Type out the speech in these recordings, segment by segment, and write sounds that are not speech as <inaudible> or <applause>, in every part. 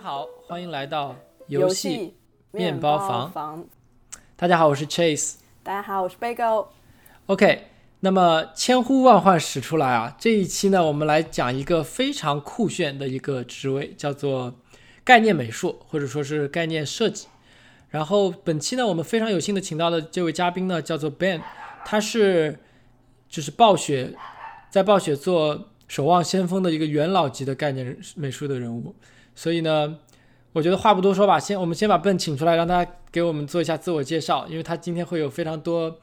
家好，欢迎来到游戏面包房。房。大家好，我是 Chase。大家好，我是 Bagel。OK，那么千呼万唤始出来啊！这一期呢，我们来讲一个非常酷炫的一个职位，叫做概念美术，或者说是概念设计。然后本期呢，我们非常有幸的请到的这位嘉宾呢，叫做 Ben，他是就是暴雪在暴雪做守望先锋的一个元老级的概念美术的人物。所以呢，我觉得话不多说吧，先我们先把 Ben 请出来，让他给我们做一下自我介绍，因为他今天会有非常多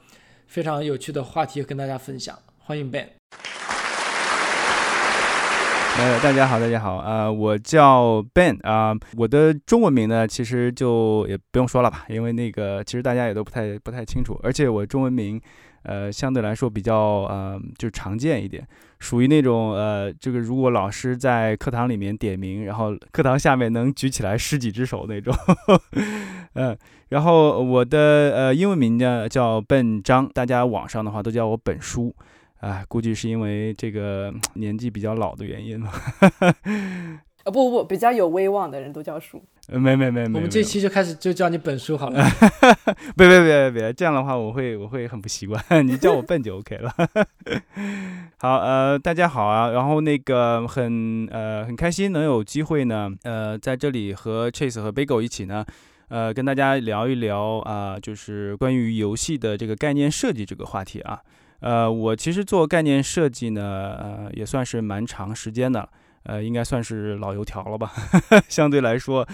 非常有趣的话题跟大家分享。欢迎 Ben。呃，大家好，大家好，呃，我叫 Ben 啊、我的中文名呢，其实就也不用说了吧，因为那个其实大家也都不太不太清楚，而且我中文名，呃，相对来说比较呃就常见一点，属于那种呃这个如果老师在课堂里面点名，然后课堂下面能举起来十几只手那种，嗯、<laughs> 然后我的呃英文名呢叫 Ben 张，大家网上的话都叫我本书。啊，估计是因为这个年纪比较老的原因吧。<laughs> 呃，不不不，比较有威望的人都叫叔。呃，没没没没，我们这期就开始就叫你本叔好了。<laughs> 别别别别别，这样的话我会我会很不习惯，<laughs> 你叫我笨就 OK 了。<laughs> 好，呃，大家好啊，然后那个很呃很开心能有机会呢，呃，在这里和 Chase 和 Bagel 一起呢。呃，跟大家聊一聊啊、就是关于游戏的这个概念设计这个话题啊。呃，我其实做概念设计呢，呃，也算是蛮长时间的了，呃，应该算是老油条了吧，<laughs> 相对来说，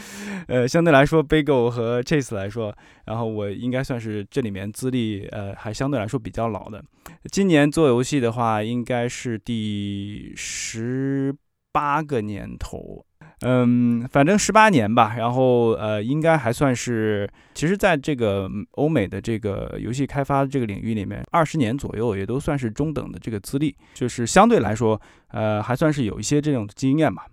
呃，相对来说，Bagel 和 Chase 来说，然后我应该算是这里面资历，呃，还相对来说比较老的。今年做游戏的话，应该是第十八个年头，嗯，反正十八年吧。然后呃，应该还算是，其实在这个欧美的这个游戏开发这个领域里面，二十年左右也都算是中等的这个资历，就是相对来说，呃，还算是有一些这种经验吧。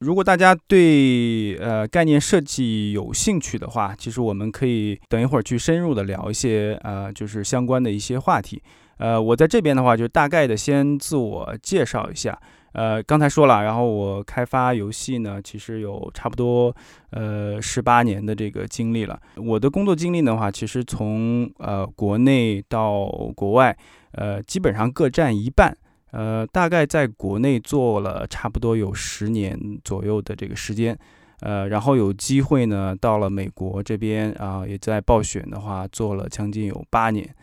如果大家对呃概念设计有兴趣的话，其实我们可以等一会儿去深入的聊一些呃就是相关的一些话题。呃，我在这边的话就大概的先自我介绍一下。呃，刚才说了，然后我开发游戏呢，其实有差不多呃十八年的这个经历了。我的工作经历的话，其实从呃国内到国外，呃基本上各占一半。呃，大概在国内做了差不多有十年左右的这个时间，呃，然后有机会呢到了美国这边啊、也在暴雪的话做了将近有八年。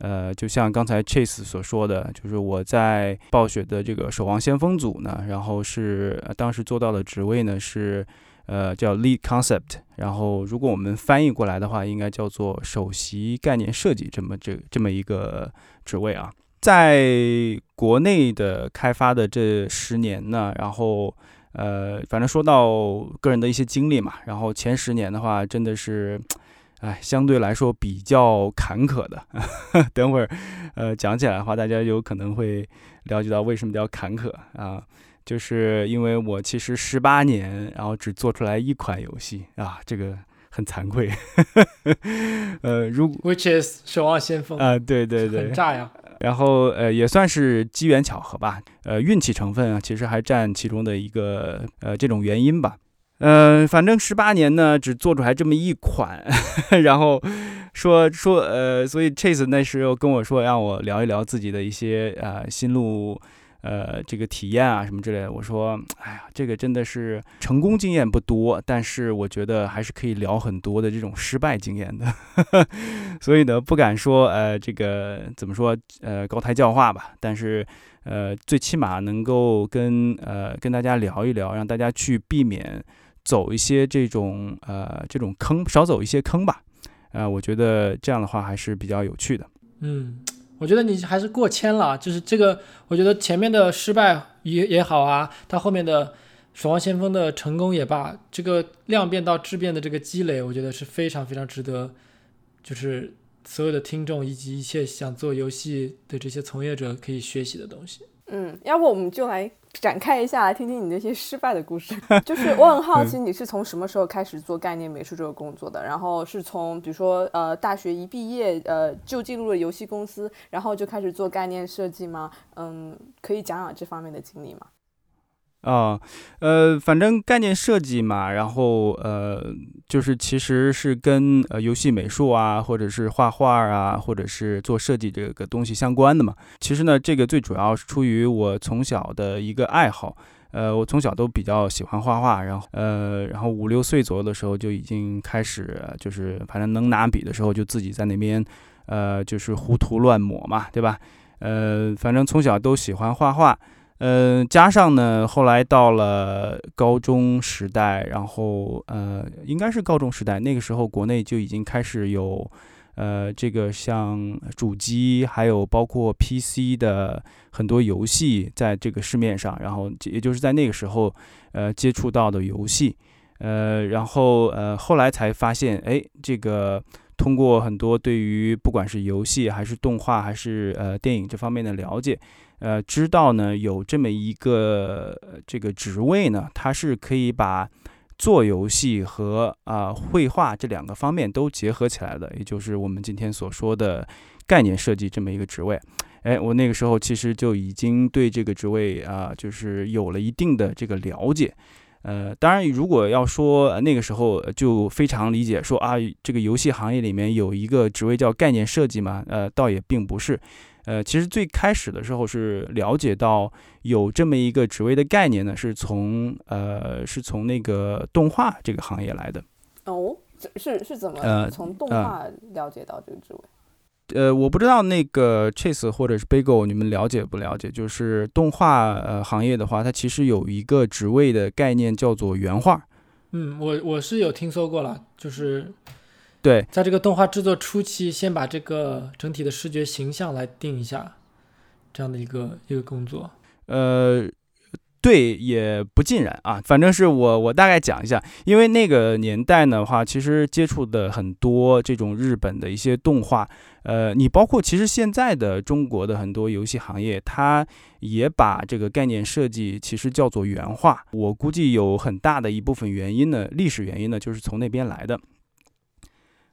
呃，就像刚才 Chase 所说的，就是我在暴雪的这个守望先锋组呢，然后是、当时做到的职位呢是呃叫 Lead Concept，然后如果我们翻译过来的话，应该叫做首席概念设计这么这这么一个职位啊。在国内的开发的这十年呢，然后呃，反正说到个人的一些经历嘛，然后前十年的话，真的是，哎，相对来说比较坎坷的。<laughs> 等会儿呃讲起来的话，大家有可能会了解到为什么叫坎坷啊，就是因为我其实十八年，然后只做出来一款游戏啊，这个很惭愧。<laughs> 呃，如果 Which is 守望先锋，啊、对对对很，炸呀。然后呃也算是机缘巧合吧，呃运气成分啊，其实还占其中的一个呃这种原因吧。呃，反正十八年呢，只做出来这么一款，<laughs> 然后说说呃，所以 Chase 那时候跟我说让我聊一聊自己的一些呃心路呃这个体验啊什么之类的。我说，哎呀，这个真的是成功经验不多，但是我觉得还是可以聊很多的这种失败经验的。<laughs> 所以呢，不敢说呃这个怎么说呃高台教化吧，但是呃最起码能够跟呃跟大家聊一聊，让大家去避免走一些这种呃这种坑，少走一些坑吧。啊、我觉得这样的话还是比较有趣的。嗯，我觉得你还是过谦了，就是这个，我觉得前面的失败也也好啊，到后面的守望先锋的成功也罢，这个量变到质变的这个积累，我觉得是非常非常值得，就是所有的听众以及一切想做游戏的这些从业者可以学习的东西。嗯，要不我们就来展开一下，来听听你那些失败的故事。<laughs> 就是我很好奇，你是从什么时候开始做概念美术这个工作的？然后是从比如说呃大学一毕业呃就进入了游戏公司，然后就开始做概念设计吗？嗯，可以讲讲这方面的经历吗？啊，呃，反正概念设计嘛，然后呃，就是其实是跟呃游戏美术啊，或者是画画啊，或者是做设计这个东西相关的嘛。其实呢，这个最主要是出于我从小的一个爱好，呃，我从小都比较喜欢画画，然后呃，然后五六岁左右的时候就已经开始，就是反正能拿笔的时候就自己在那边，呃，就是胡涂乱抹嘛，对吧？呃，反正从小都喜欢画画。呃，加上呢，后来到了高中时代，然后呃，应该是高中时代，那个时候国内就已经开始有，呃，这个像主机，还有包括 PC 的很多游戏在这个市面上，然后也就是在那个时候，呃，接触到的游戏，呃，然后呃，后来才发现，哎，这个通过很多对于不管是游戏还是动画还是呃电影这方面的了解。呃，知道呢，有这么一个这个职位呢，它是可以把做游戏和啊绘画这两个方面都结合起来的，也就是我们今天所说的概念设计这么一个职位。哎，我那个时候其实就已经对这个职位啊，就是有了一定的这个了解。呃，当然，如果要说那个时候就非常理解说啊，这个游戏行业里面有一个职位叫概念设计嘛，呃，倒也并不是。呃，其实最开始的时候是了解到有这么一个职位的概念呢，是从呃是从那个动画这个行业来的。哦，是是怎么从动画了解到这个职位？呃，我不知道那个 Chase 或者是 Bagel 你们了解不了解？就是动画呃行业的话，它其实有一个职位的概念叫做原画。嗯，我我是有听说过了，就是。对，在这个动画制作初期，先把这个整体的视觉形象来定一下，这样的一个一个工作。呃，对，也不尽然啊，反正是我我大概讲一下，因为那个年代的话，其实接触的很多这种日本的一些动画，呃，你包括其实现在的中国的很多游戏行业，它也把这个概念设计其实叫做原画。我估计有很大的一部分原因呢，历史原因呢，就是从那边来的。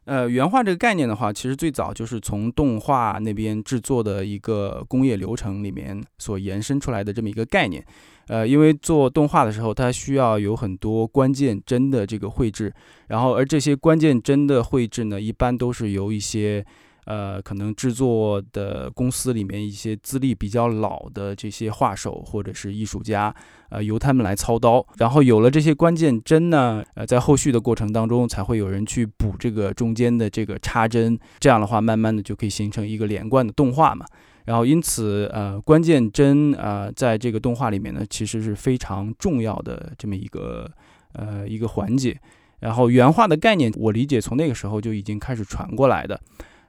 呃，原画这个概念的话，其实最早就是从动画那边制作的一个工业流程里面所延伸出来的这么一个概念。呃，因为做动画的时候，它需要有很多关键帧的这个绘制，然后而这些关键帧的绘制呢，一般都是由一些。呃，可能制作的公司里面一些资历比较老的这些画手或者是艺术家，呃，由他们来操刀。然后有了这些关键帧呢，呃，在后续的过程当中，才会有人去补这个中间的这个插帧。这样的话，慢慢的就可以形成一个连贯的动画嘛。然后因此，呃，关键帧啊，在这个动画里面呢，其实是非常重要的这么一个呃一个环节。然后原画的概念，我理解从那个时候就已经开始传过来的。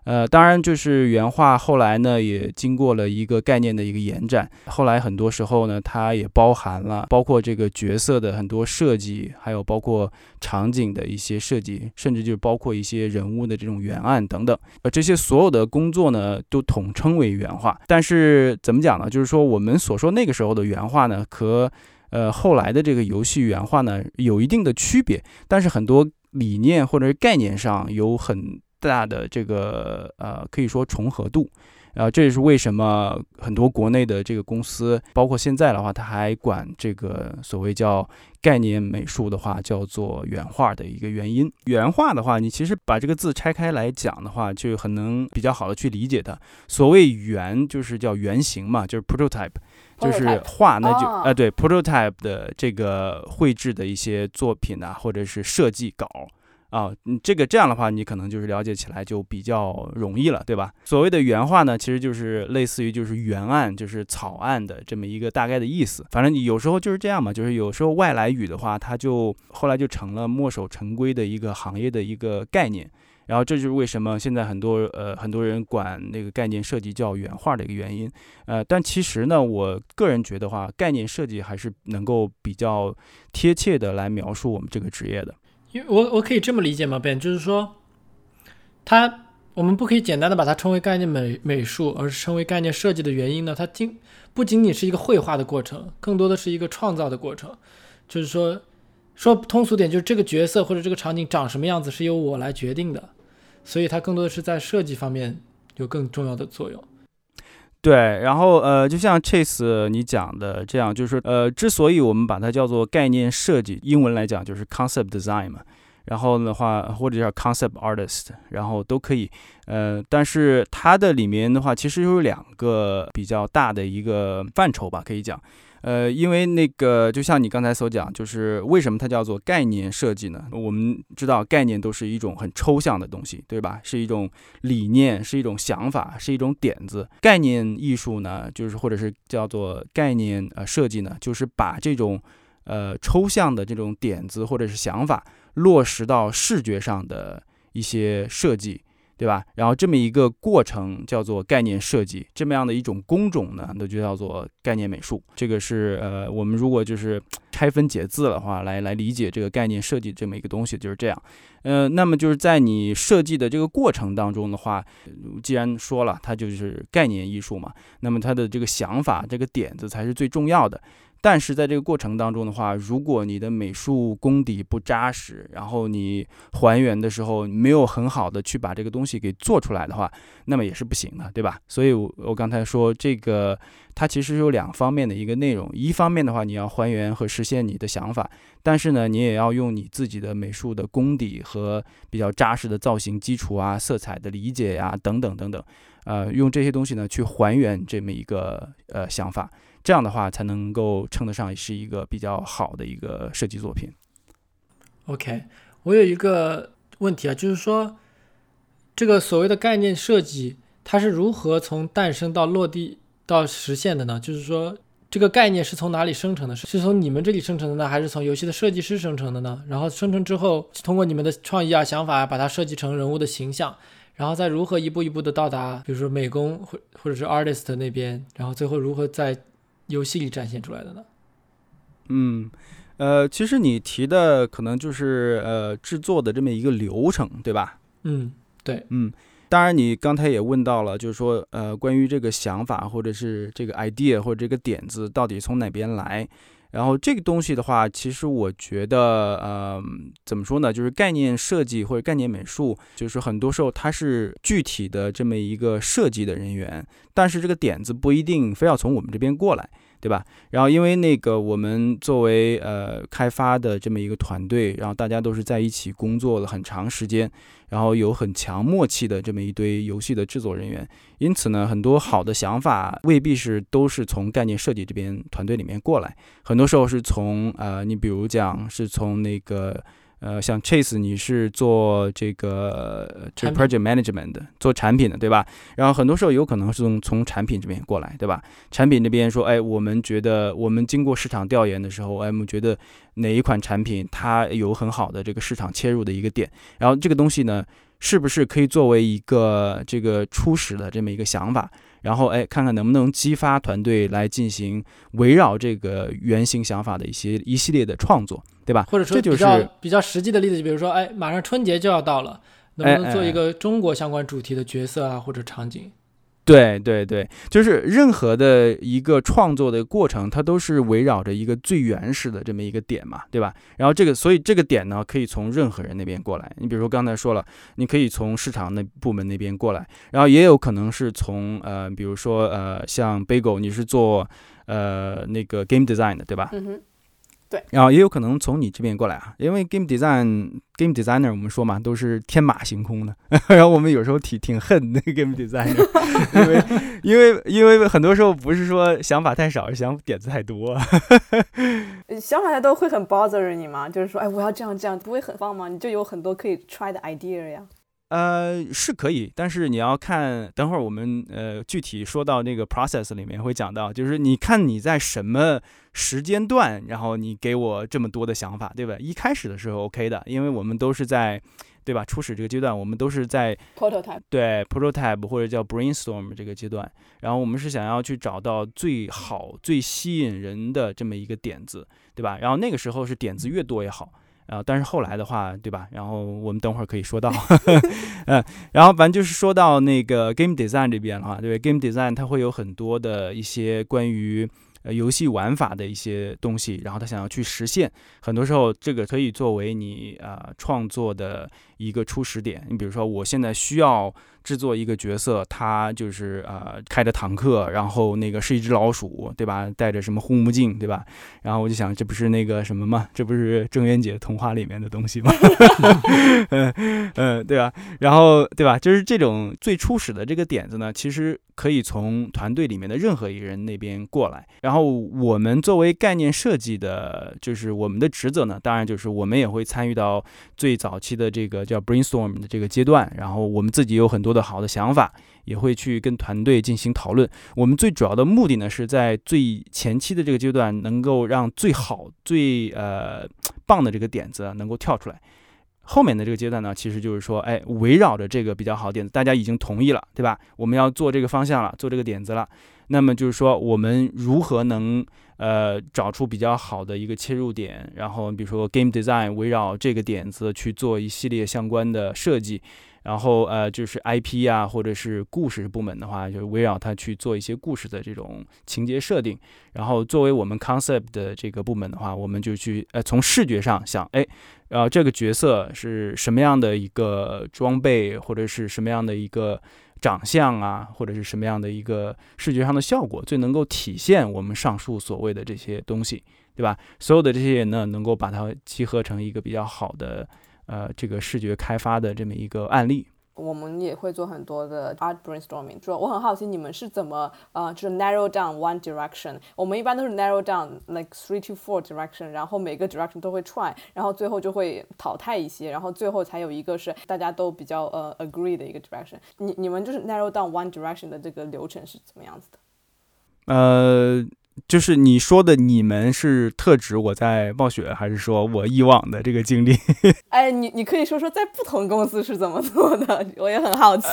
呃，当然，就是原画后来呢，也经过了一个概念的一个延展。后来很多时候呢，它也包含了包括这个角色的很多设计，还有包括场景的一些设计，甚至就是包括一些人物的这种原案等等。呃，这些所有的工作呢，都统称为原画。但是怎么讲呢？就是说我们所说那个时候的原画呢，和呃后来的这个游戏原画呢，有一定的区别。但是很多理念或者是概念上有很。大的这个呃，可以说重合度，然后这也是为什么很多国内的这个公司，包括现在的话，它还管这个所谓叫概念美术的话，叫做原画的一个原因。原画的话，你其实把这个字拆开来讲的话，就很能比较好的去理解它。所谓原，就是叫原型嘛，就是 prototype，就是画，那就呃对 prototype 的这个绘制的一些作品啊，或者是设计稿。啊，你这个这样的话，你可能就是了解起来就比较容易了，对吧？所谓的原画呢，其实就是类似于就是原案，就是草案的这么一个大概的意思。反正你有时候就是这样嘛，就是有时候外来语的话，它就后来就成了墨守成规的一个行业的一个概念。然后这就是为什么现在很多呃很多人管那个概念设计叫原画的一个原因。呃，但其实呢，我个人觉得话，概念设计还是能够比较贴切的来描述我们这个职业的。因为我我可以这么理解吗？Ben，就是说，它我们不可以简单的把它称为概念美美术，而是称为概念设计的原因呢？它经不仅仅是一个绘画的过程，更多的是一个创造的过程。就是说，说通俗点，就是这个角色或者这个场景长什么样子是由我来决定的，所以它更多的是在设计方面有更重要的作用。对，然后呃，就像 Chase 你讲的这样，就是呃，之所以我们把它叫做概念设计，英文来讲就是 concept design 嘛。然后的话，或者叫 concept artist，然后都可以。呃，但是它的里面的话，其实有两个比较大的一个范畴吧，可以讲。呃，因为那个就像你刚才所讲，就是为什么它叫做概念设计呢？我们知道概念都是一种很抽象的东西，对吧？是一种理念，是一种想法，是一种点子。概念艺术呢，就是或者是叫做概念呃设计呢，就是把这种呃抽象的这种点子或者是想法落实到视觉上的一些设计。对吧？然后这么一个过程叫做概念设计，这么样的一种工种呢，那就叫做概念美术。这个是呃，我们如果就是拆分解字的话，来来理解这个概念设计这么一个东西，就是这样。呃，那么就是在你设计的这个过程当中的话，既然说了它就是概念艺术嘛，那么它的这个想法、这个点子才是最重要的。但是在这个过程当中的话，如果你的美术功底不扎实，然后你还原的时候没有很好的去把这个东西给做出来的话，那么也是不行的，对吧？所以，我我刚才说这个，它其实有两方面的一个内容。一方面的话，你要还原和实现你的想法，但是呢，你也要用你自己的美术的功底和比较扎实的造型基础啊、色彩的理解呀等等等等，呃，用这些东西呢去还原这么一个呃想法。这样的话才能够称得上是一个比较好的一个设计作品。OK，我有一个问题啊，就是说这个所谓的概念设计，它是如何从诞生到落地到实现的呢？就是说这个概念是从哪里生成的？是从你们这里生成的呢，还是从游戏的设计师生成的呢？然后生成之后，通过你们的创意啊、想法啊，把它设计成人物的形象，然后再如何一步一步的到达，比如说美工或或者是 artist 那边，然后最后如何在游戏里展现出来的呢？嗯，呃，其实你提的可能就是呃制作的这么一个流程，对吧？嗯，对，嗯，当然你刚才也问到了，就是说呃关于这个想法或者是这个 idea 或者这个点子到底从哪边来？然后这个东西的话，其实我觉得呃怎么说呢？就是概念设计或者概念美术，就是很多时候它是具体的这么一个设计的人员。但是这个点子不一定非要从我们这边过来，对吧？然后因为那个我们作为呃开发的这么一个团队，然后大家都是在一起工作了很长时间，然后有很强默契的这么一堆游戏的制作人员，因此呢，很多好的想法未必是都是从概念设计这边团队里面过来，很多时候是从呃，你比如讲是从那个。呃，像 Chase，你是做这个这 project management 的，做产品的，对吧？然后很多时候有可能是从从产品这边过来，对吧？产品这边说，哎，我们觉得我们经过市场调研的时候，哎，我们觉得哪一款产品它有很好的这个市场切入的一个点，然后这个东西呢，是不是可以作为一个这个初始的这么一个想法？然后哎，看看能不能激发团队来进行围绕这个原型想法的一些一系列的创作，对吧？或者说比较比较实际的例子，就比如说哎，马上春节就要到了，能不能做一个中国相关主题的角色啊，或者场景？对对对，就是任何的一个创作的过程，它都是围绕着一个最原始的这么一个点嘛，对吧？然后这个，所以这个点呢，可以从任何人那边过来。你比如说刚才说了，你可以从市场那部门那边过来，然后也有可能是从呃，比如说呃，像 Bagel，你是做呃那个 game design 的，对吧？对，然后也有可能从你这边过来啊，因为 game design game designer 我们说嘛，都是天马行空的，<laughs> 然后我们有时候挺挺恨那个 game designer，因为因为因为很多时候不是说想法太少，想点子太多，<laughs> 想法太多会很 bother 你吗？就是说，哎，我要这样这样，不会很棒吗？你就有很多可以 try 的 idea 呀。呃，是可以，但是你要看，等会儿我们呃具体说到那个 process 里面会讲到，就是你看你在什么时间段，然后你给我这么多的想法，对吧？一开始的时候 OK 的，因为我们都是在，对吧？初始这个阶段，我们都是在 prototype，对 prototype 或者叫 brainstorm 这个阶段，然后我们是想要去找到最好、最吸引人的这么一个点子，对吧？然后那个时候是点子越多越好。啊，但是后来的话，对吧？然后我们等会儿可以说到，<laughs> 嗯，然后反正就是说到那个 game design 这边的话，对，game design 它会有很多的一些关于呃游戏玩法的一些东西，然后他想要去实现，很多时候这个可以作为你啊创作的一个初始点。你比如说，我现在需要制作一个角色，他就是呃开着坦克，然后那个是一只老鼠，对吧？戴着什么护目镜，对吧？然后我就想，这不是那个什么吗？这不是郑渊洁童话里面的东西吗？<laughs> 嗯嗯，对吧？然后对吧？就是这种最初始的这个点子呢，其实可以从团队里面的任何一个人那边过来。然后我们作为概念设计的，就是我们的职责呢，当然就是我们也会参与到最早期的这个叫 brainstorm 的这个阶段。然后我们自己有很多的好的想法，也会去跟团队进行讨论。我们最主要的目的呢，是在最前期的这个阶段，能够让最好、最呃棒的这个点子能够跳出来。后面的这个阶段呢，其实就是说，哎，围绕着这个比较好点子，大家已经同意了，对吧？我们要做这个方向了，做这个点子了。那么就是说，我们如何能呃找出比较好的一个切入点？然后比如说 game design 围绕这个点子去做一系列相关的设计。然后呃，就是 IP 啊，或者是故事部门的话，就围绕它去做一些故事的这种情节设定。然后作为我们 concept 的这个部门的话，我们就去呃从视觉上想，哎，然后这个角色是什么样的一个装备，或者是什么样的一个长相啊，或者是什么样的一个视觉上的效果，最能够体现我们上述所谓的这些东西，对吧？所有的这些人呢，能够把它集合成一个比较好的。呃，这个视觉开发的这么一个案例，我们也会做很多的 art brainstorming。说我很好奇，你们是怎么呃，就是 narrow down one direction。我们一般都是 narrow down like three to four direction，然后每个 direction 都会 try，然后最后就会淘汰一些，然后最后才有一个是大家都比较呃 agree 的一个 direction。你你们就是 narrow down one direction 的这个流程是怎么样子的？呃。就是你说的，你们是特指我在暴雪，还是说我以往的这个经历？<laughs> 哎，你你可以说说在不同公司是怎么做的，<laughs> 我也很好奇。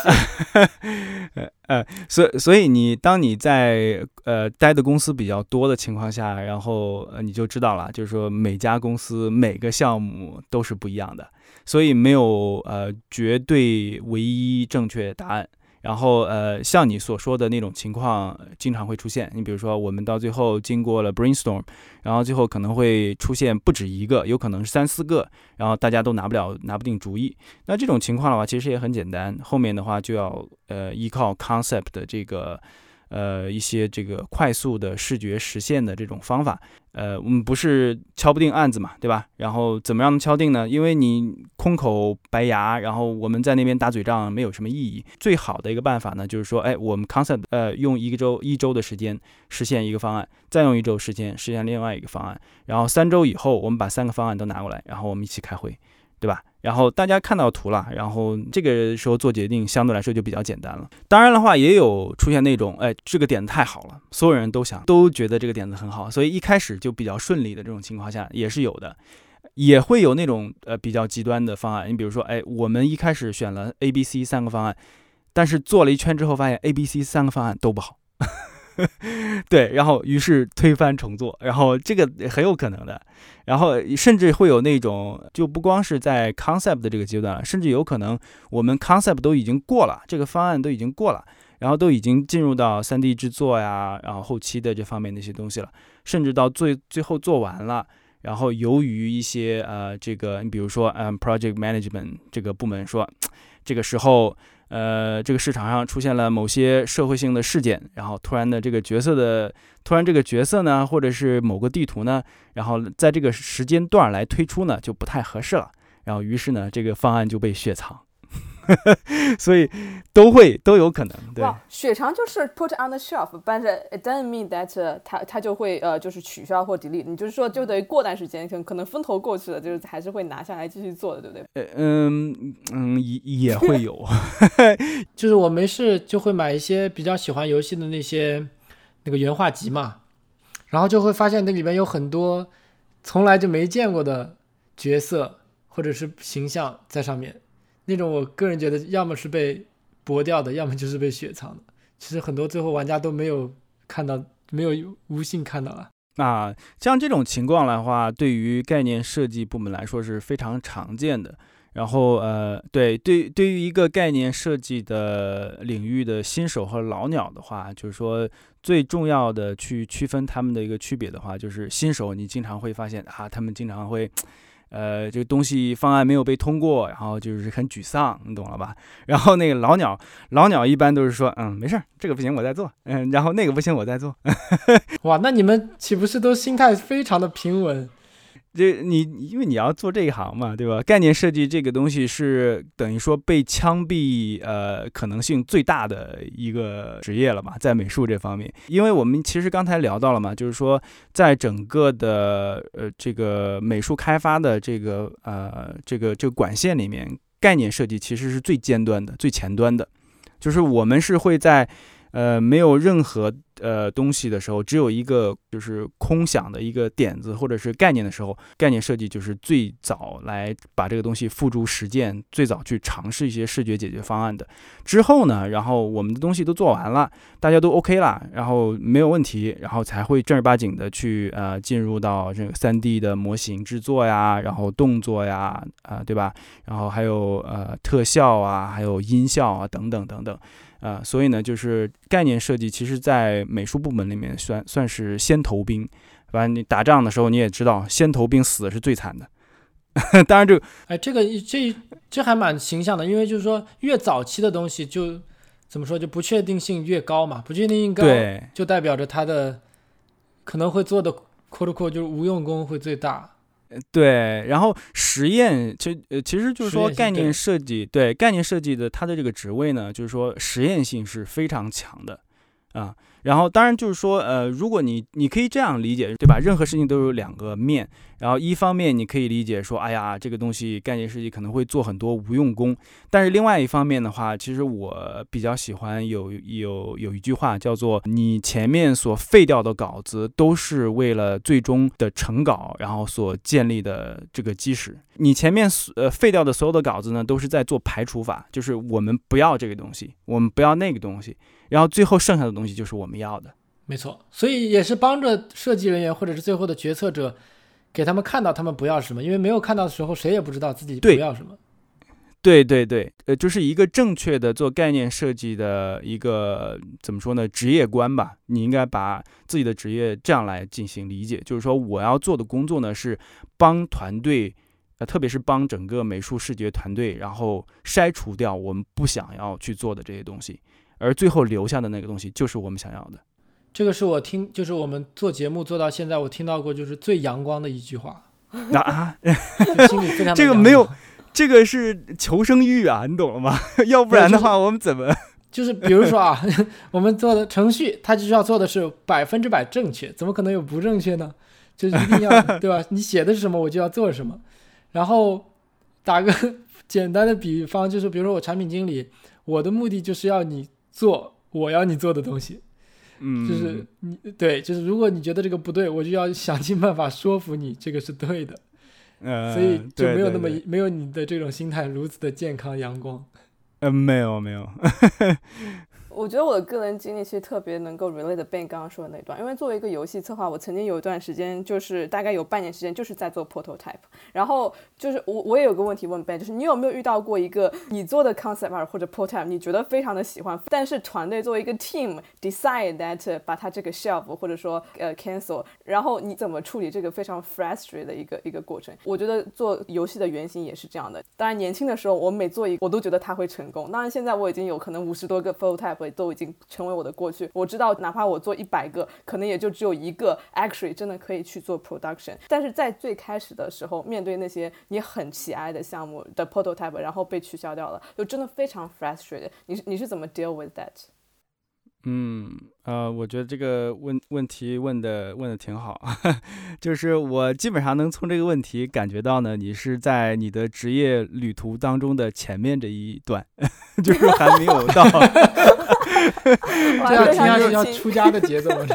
呃 <laughs> 呃，所所以你当你在呃待的公司比较多的情况下，然后呃你就知道了，就是说每家公司每个项目都是不一样的，所以没有呃绝对唯一正确答案。然后，呃，像你所说的那种情况，经常会出现。你比如说，我们到最后经过了 brainstorm，然后最后可能会出现不止一个，有可能是三四个，然后大家都拿不了、拿不定主意。那这种情况的话，其实也很简单，后面的话就要呃依靠 concept 的这个。呃，一些这个快速的视觉实现的这种方法，呃，我们不是敲不定案子嘛，对吧？然后怎么让敲定呢？因为你空口白牙，然后我们在那边打嘴仗没有什么意义。最好的一个办法呢，就是说，哎，我们 concept，呃，用一个周一周的时间实现一个方案，再用一周时间实现另外一个方案，然后三周以后我们把三个方案都拿过来，然后我们一起开会，对吧？然后大家看到图了，然后这个时候做决定相对来说就比较简单了。当然的话，也有出现那种，哎，这个点子太好了，所有人都想，都觉得这个点子很好，所以一开始就比较顺利的这种情况下也是有的。也会有那种呃比较极端的方案，你比如说，哎，我们一开始选了 A、B、C 三个方案，但是做了一圈之后发现 A、B、C 三个方案都不好。<laughs> 对，然后于是推翻重做，然后这个很有可能的，然后甚至会有那种，就不光是在 concept 的这个阶段了，甚至有可能我们 concept 都已经过了，这个方案都已经过了，然后都已经进入到 3D 制作呀，然后后期的这方面那些东西了，甚至到最最后做完了，然后由于一些呃这个，你比如说嗯 project management 这个部门说，这个时候。呃，这个市场上出现了某些社会性的事件，然后突然的这个角色的，突然这个角色呢，或者是某个地图呢，然后在这个时间段来推出呢，就不太合适了。然后于是呢，这个方案就被雪藏。<laughs> 所以都会都有可能，对。血肠就是 put on the shelf，但是 it doesn't mean that 它它就会呃就是取消或 delete。你就是说就等于过段时间可可能风头过去了，就是还是会拿下来继续做的，对不对？呃嗯嗯也也会有，<laughs> 就是我没事就会买一些比较喜欢游戏的那些那个原画集嘛，然后就会发现那里面有很多从来就没见过的角色或者是形象在上面。那种我个人觉得，要么是被剥掉的，要么就是被雪藏的。其实很多最后玩家都没有看到，没有无幸看到了。啊，像这种情况的话，对于概念设计部门来说是非常常见的。然后，呃，对对，对于一个概念设计的领域的新手和老鸟的话，就是说最重要的去区分他们的一个区别的话，就是新手你经常会发现啊，他们经常会。呃，这个东西方案没有被通过，然后就是很沮丧，你懂了吧？<laughs> 然后那个老鸟，老鸟一般都是说，嗯，没事儿，这个不行，我再做，嗯，然后那个不行，我再做。<laughs> 哇，那你们岂不是都心态非常的平稳？这你因为你要做这一行嘛，对吧？概念设计这个东西是等于说被枪毙呃可能性最大的一个职业了嘛，在美术这方面，因为我们其实刚才聊到了嘛，就是说在整个的呃这个美术开发的这个呃这个这个管线里面，概念设计其实是最尖端的、最前端的，就是我们是会在。呃，没有任何呃东西的时候，只有一个就是空想的一个点子或者是概念的时候，概念设计就是最早来把这个东西付诸实践，最早去尝试一些视觉解决方案的。之后呢，然后我们的东西都做完了，大家都 OK 了，然后没有问题，然后才会正儿八经的去呃进入到这个 3D 的模型制作呀，然后动作呀，啊对吧？然后还有呃特效啊，还有音效啊等等等等。啊，所以呢，就是概念设计，其实，在美术部门里面算算是先头兵。反正你打仗的时候，你也知道，先头兵死的是最惨的。<laughs> 当然，这个，哎，这个这这还蛮形象的，因为就是说，越早期的东西，就怎么说，就不确定性越高嘛。不确定性高，就代表着它的可能会做的 “quote quote” 就是无用功会最大。对，然后实验，其呃，其实就是说概念设计，对概念设计的它的这个职位呢，就是说实验性是非常强的，啊。然后，当然就是说，呃，如果你你可以这样理解，对吧？任何事情都有两个面。然后，一方面你可以理解说，哎呀，这个东西概念设计可能会做很多无用功。但是另外一方面的话，其实我比较喜欢有有有一句话叫做：你前面所废掉的稿子，都是为了最终的成稿，然后所建立的这个基石。你前面呃废掉的所有的稿子呢，都是在做排除法，就是我们不要这个东西，我们不要那个东西。然后最后剩下的东西就是我们要的，没错。所以也是帮着设计人员或者是最后的决策者，给他们看到他们不要什么，因为没有看到的时候，谁也不知道自己不要什么。对对对，呃，就是一个正确的做概念设计的一个怎么说呢？职业观吧。你应该把自己的职业这样来进行理解，就是说我要做的工作呢是帮团队，呃，特别是帮整个美术视觉团队，然后筛除掉我们不想要去做的这些东西。而最后留下的那个东西，就是我们想要的。这个是我听，就是我们做节目做到现在，我听到过就是最阳光的一句话。<laughs> 啊，心里非常 <laughs> 这个没有，这个是求生欲啊，你懂了吗？<laughs> 要不然的话，我们怎么？就是比如说啊，我们做的程序，它就是要做的是百分之百正确，怎么可能有不正确呢？就是一定要对吧？你写的是什么，我就要做什么。然后打个简单的比方，就是比如说我产品经理，我的目的就是要你。做我要你做的东西，嗯，就是你对，就是如果你觉得这个不对，我就要想尽办法说服你这个是对的，呃，所以就没有那么没有你的这种心态如此的健康阳光，呃，没有没有。<laughs> 我觉得我的个人经历其实特别能够 relate Ben 刚刚说的那段，因为作为一个游戏策划，我曾经有一段时间就是大概有半年时间就是在做 prototype，然后就是我我也有个问题问 Ben，就是你有没有遇到过一个你做的 concept art 或者 prototype 你觉得非常的喜欢，但是团队作为一个 team decide that 把它这个 shelf 或者说呃 cancel，然后你怎么处理这个非常 frustrated 的一个一个过程？我觉得做游戏的原型也是这样的。当然年轻的时候我每做一个我都觉得它会成功，当然现在我已经有可能五十多个 prototype。都已经成为我的过去。我知道，哪怕我做一百个，可能也就只有一个 actually 真的可以去做 production。但是在最开始的时候，面对那些你很喜爱的项目的 prototype，然后被取消掉了，就真的非常 frustrated。你你是怎么 deal with that？嗯，呃，我觉得这个问问题问的问的挺好，<laughs> 就是我基本上能从这个问题感觉到呢，你是在你的职业旅途当中的前面这一段，<laughs> 就是还没有到，<laughs> 这要听上去要出家的节奏了，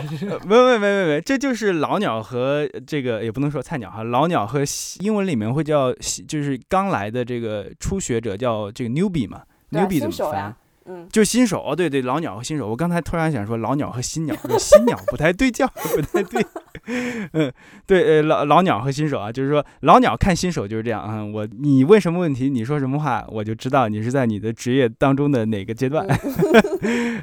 没没没没没，这就是老鸟和这个也不能说菜鸟哈，老鸟和英文里面会叫就是刚来的这个初学者叫这个 newbie 嘛，newbie 怎么翻？嗯，就新手哦，对对，老鸟和新手。我刚才突然想说老鸟和新鸟，<laughs> 新鸟不太对，劲不太对。嗯，对，呃，老老鸟和新手啊，就是说老鸟看新手就是这样啊。我你问什么问题，你说什么话，我就知道你是在你的职业当中的哪个阶段。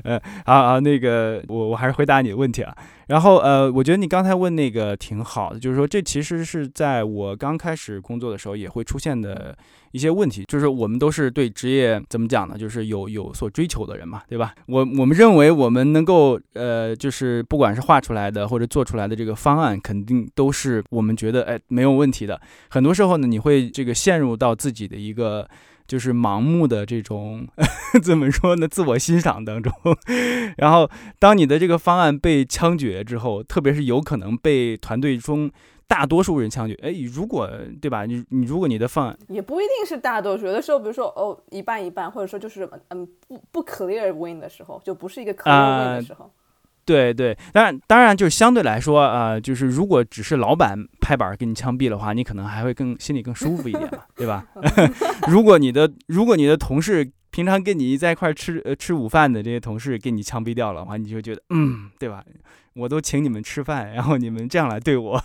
呃，好好，那个我我还是回答你的问题啊。然后呃，我觉得你刚才问那个挺好的，就是说这其实是在我刚开始工作的时候也会出现的一些问题，就是我们都是对职业怎么讲呢？就是有有所追求的人嘛，对吧？我我们认为我们能够呃，就是不管是画出来的或者做出来的这个方案，肯定都是我们觉得哎没有问题的。很多时候呢，你会这个陷入到自己的一个。就是盲目的这种 <laughs> 怎么说呢？自我欣赏当中，<laughs> 然后当你的这个方案被枪决之后，特别是有可能被团队中大多数人枪决，哎，如果对吧？你你如果你的方案也不一定是大多数，有的时候比如说哦一半一半，或者说就是嗯不不 clear win 的时候，就不是一个 clear win 的时候。对对，当然当然就是相对来说啊，就是如果只是老板拍板给你枪毙的话，你可能还会更心里更舒服一点嘛，对吧？<laughs> 如果你的如果你的同事平常跟你在一块吃呃吃午饭的这些同事给你枪毙掉了的话，你就觉得嗯，对吧？我都请你们吃饭，然后你们这样来对我，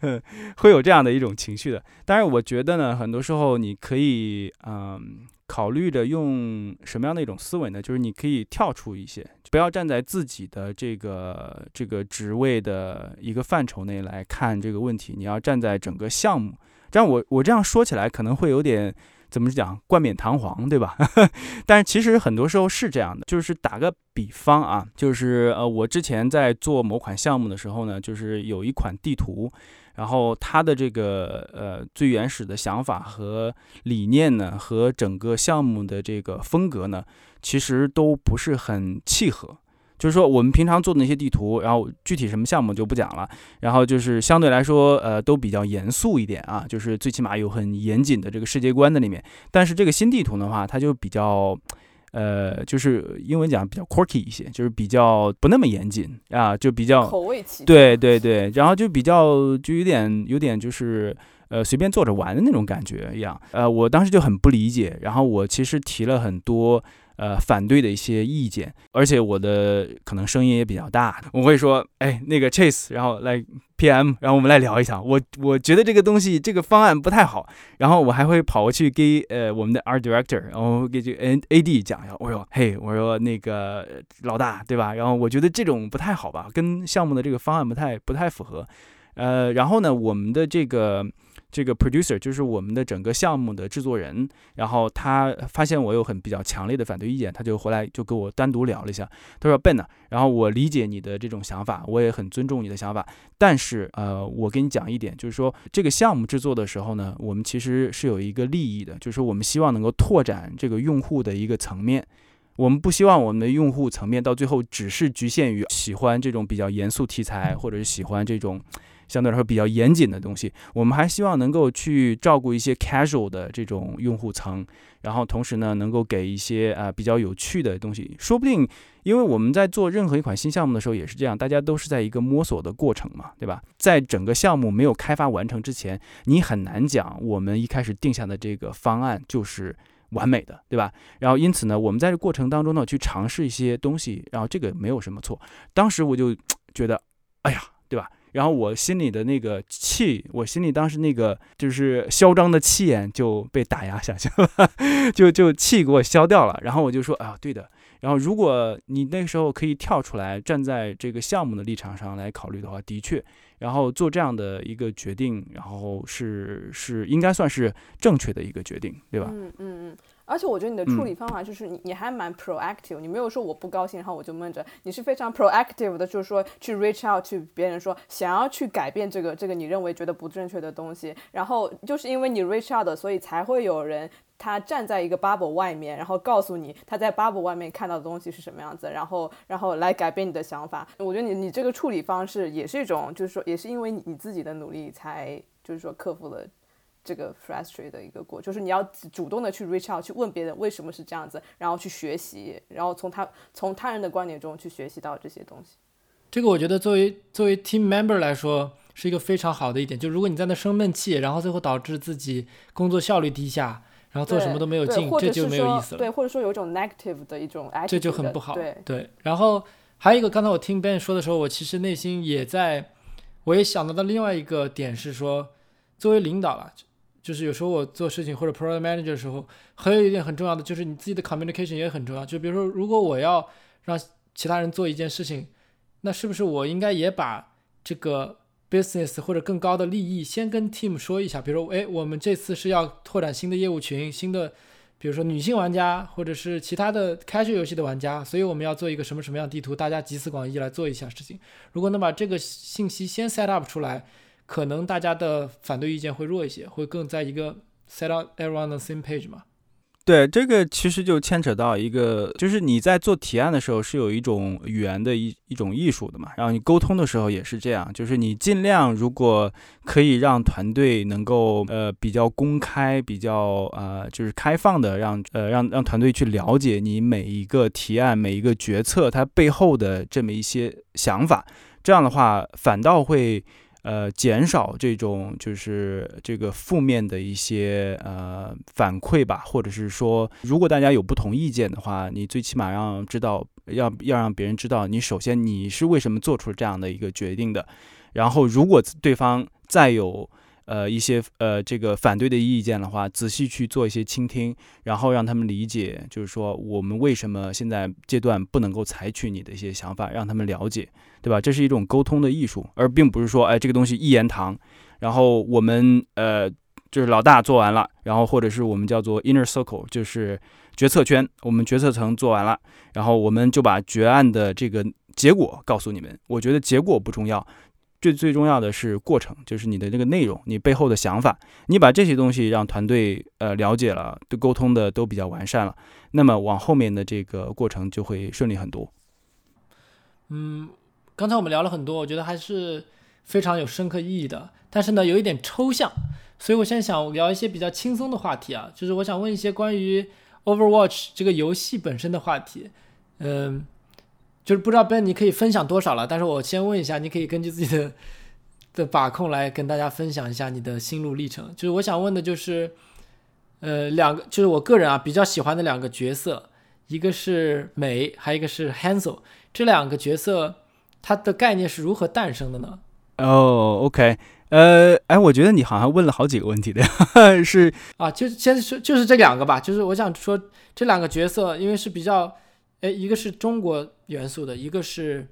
嗯 <laughs> 会有这样的一种情绪的。但是，我觉得呢，很多时候你可以嗯。考虑着用什么样的一种思维呢？就是你可以跳出一些，不要站在自己的这个这个职位的一个范畴内来看这个问题，你要站在整个项目。这样我我这样说起来可能会有点怎么讲冠冕堂皇，对吧？<laughs> 但是其实很多时候是这样的。就是打个比方啊，就是呃，我之前在做某款项目的时候呢，就是有一款地图。然后他的这个呃最原始的想法和理念呢，和整个项目的这个风格呢，其实都不是很契合。就是说，我们平常做的那些地图，然后具体什么项目就不讲了。然后就是相对来说，呃，都比较严肃一点啊，就是最起码有很严谨的这个世界观在里面。但是这个新地图的话，它就比较。呃，就是英文讲比较 quirky 一些，就是比较不那么严谨啊，就比较口味奇对对对，然后就比较就有点有点就是呃随便坐着玩的那种感觉一样。呃，我当时就很不理解，然后我其实提了很多。呃，反对的一些意见，而且我的可能声音也比较大，我会说，哎，那个 Chase，然后来 PM，然后我们来聊一下，我我觉得这个东西这个方案不太好，然后我还会跑过去给呃我们的 Art Director，然后给这个 N AD 讲一下，我说，嘿，我说那个老大，对吧？然后我觉得这种不太好吧，跟项目的这个方案不太不太符合，呃，然后呢，我们的这个。这个 producer 就是我们的整个项目的制作人，然后他发现我有很比较强烈的反对意见，他就回来就跟我单独聊了一下。他说：“Ben 呢，然后我理解你的这种想法，我也很尊重你的想法，但是呃，我跟你讲一点，就是说这个项目制作的时候呢，我们其实是有一个利益的，就是我们希望能够拓展这个用户的一个层面，我们不希望我们的用户层面到最后只是局限于喜欢这种比较严肃题材，或者是喜欢这种。”相对来说比较严谨的东西，我们还希望能够去照顾一些 casual 的这种用户层，然后同时呢，能够给一些啊比较有趣的东西。说不定，因为我们在做任何一款新项目的时候也是这样，大家都是在一个摸索的过程嘛，对吧？在整个项目没有开发完成之前，你很难讲我们一开始定下的这个方案就是完美的，对吧？然后因此呢，我们在这过程当中呢，去尝试一些东西，然后这个没有什么错。当时我就觉得，哎呀，对吧？然后我心里的那个气，我心里当时那个就是嚣张的气焰就被打压下去了，就就气给我消掉了。然后我就说啊，对的。然后如果你那时候可以跳出来，站在这个项目的立场上来考虑的话，的确，然后做这样的一个决定，然后是是应该算是正确的一个决定，对吧？嗯嗯嗯。而且我觉得你的处理方法就是你你还蛮 proactive，你没有说我不高兴，然后我就闷着，你是非常 proactive 的，就是说去 reach out 去别人说想要去改变这个这个你认为觉得不正确的东西，然后就是因为你 reach out 的，所以才会有人他站在一个 bubble 外面，然后告诉你他在 bubble 外面看到的东西是什么样子，然后然后来改变你的想法。我觉得你你这个处理方式也是一种，就是说也是因为你你自己的努力才就是说克服了。这个 frustrate 的一个过，就是你要主动的去 reach out，去问别人为什么是这样子，然后去学习，然后从他从他人的观点中去学习到这些东西。这个我觉得作为作为 team member 来说是一个非常好的一点，就如果你在那生闷气，然后最后导致自己工作效率低下，然后做什么都没有劲，这就没有意思了。对，或者说有一种 negative 的一种，这就很不好。对对。然后还有一个，刚才我听 Ben 说的时候，我其实内心也在，我也想到的另外一个点是说，作为领导了。就是有时候我做事情或者 product manager 的时候，还有一点很重要的就是你自己的 communication 也很重要。就比如说，如果我要让其他人做一件事情，那是不是我应该也把这个 business 或者更高的利益先跟 team 说一下？比如说，哎，我们这次是要拓展新的业务群，新的，比如说女性玩家或者是其他的 casual 游戏的玩家，所以我们要做一个什么什么样地图，大家集思广益来做一下事情。如果能把这个信息先 set up 出来，可能大家的反对意见会弱一些，会更在一个 set up everyone the same page 嘛。对，这个其实就牵扯到一个，就是你在做提案的时候是有一种语言的一一种艺术的嘛，然后你沟通的时候也是这样，就是你尽量如果可以让团队能够呃比较公开、比较呃就是开放的让呃让让团队去了解你每一个提案、每一个决策它背后的这么一些想法，这样的话反倒会。呃，减少这种就是这个负面的一些呃反馈吧，或者是说，如果大家有不同意见的话，你最起码让知道，要要让别人知道，你首先你是为什么做出这样的一个决定的，然后如果对方再有。呃，一些呃，这个反对的意见的话，仔细去做一些倾听，然后让他们理解，就是说我们为什么现在阶段不能够采取你的一些想法，让他们了解，对吧？这是一种沟通的艺术，而并不是说，哎，这个东西一言堂，然后我们呃，就是老大做完了，然后或者是我们叫做 inner circle，就是决策圈，我们决策层做完了，然后我们就把决案的这个结果告诉你们。我觉得结果不重要。最最重要的是过程，就是你的这个内容，你背后的想法，你把这些东西让团队呃了解了，对沟通的都比较完善了，那么往后面的这个过程就会顺利很多。嗯，刚才我们聊了很多，我觉得还是非常有深刻意义的，但是呢，有一点抽象，所以我现在想聊一些比较轻松的话题啊，就是我想问一些关于 Overwatch 这个游戏本身的话题，嗯。就是不知道 Ben 你可以分享多少了，但是我先问一下，你可以根据自己的 <laughs> 的把控来跟大家分享一下你的心路历程。就是我想问的就是，呃，两个就是我个人啊比较喜欢的两个角色，一个是美，还有一个是 Hansel，这两个角色它的概念是如何诞生的呢？哦，OK，呃，哎，我觉得你好像问了好几个问题的，<laughs> 是啊，就先说就是这两个吧，就是我想说这两个角色，因为是比较。哎，一个是中国元素的，一个是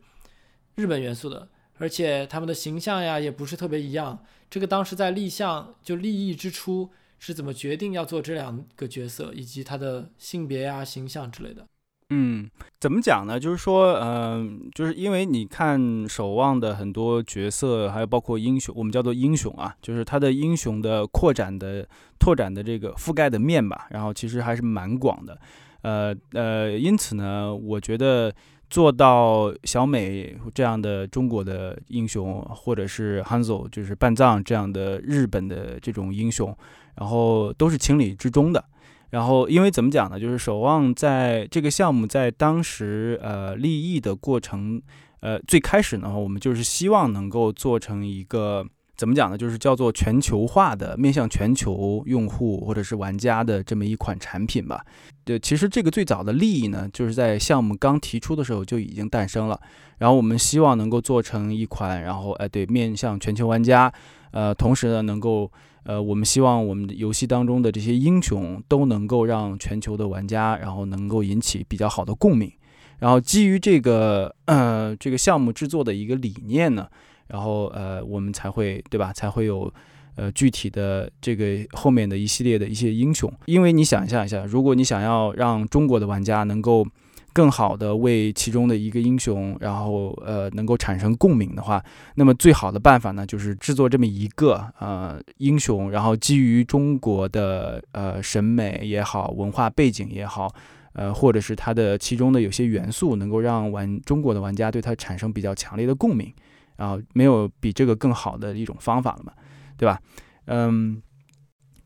日本元素的，而且他们的形象呀也不是特别一样。这个当时在立项就立意之初是怎么决定要做这两个角色，以及他的性别呀、形象之类的？嗯，怎么讲呢？就是说，嗯，就是因为你看《守望》的很多角色，还有包括英雄，我们叫做英雄啊，就是他的英雄的扩展的、拓展的这个覆盖的面吧，然后其实还是蛮广的。呃呃，因此呢，我觉得做到小美这样的中国的英雄，或者是 Hanzo 就是半藏这样的日本的这种英雄，然后都是情理之中的。然后，因为怎么讲呢？就是守望在这个项目在当时呃立意的过程，呃最开始呢，我们就是希望能够做成一个。怎么讲呢？就是叫做全球化的、面向全球用户或者是玩家的这么一款产品吧。对，其实这个最早的利益呢，就是在项目刚提出的时候就已经诞生了。然后我们希望能够做成一款，然后哎，对，面向全球玩家。呃，同时呢，能够呃，我们希望我们游戏当中的这些英雄都能够让全球的玩家，然后能够引起比较好的共鸣。然后基于这个呃这个项目制作的一个理念呢。然后呃，我们才会对吧？才会有呃具体的这个后面的一系列的一些英雄。因为你想象一下，如果你想要让中国的玩家能够更好的为其中的一个英雄，然后呃能够产生共鸣的话，那么最好的办法呢，就是制作这么一个呃英雄，然后基于中国的呃审美也好，文化背景也好，呃或者是它的其中的有些元素，能够让玩中国的玩家对它产生比较强烈的共鸣。啊，没有比这个更好的一种方法了嘛，对吧？嗯，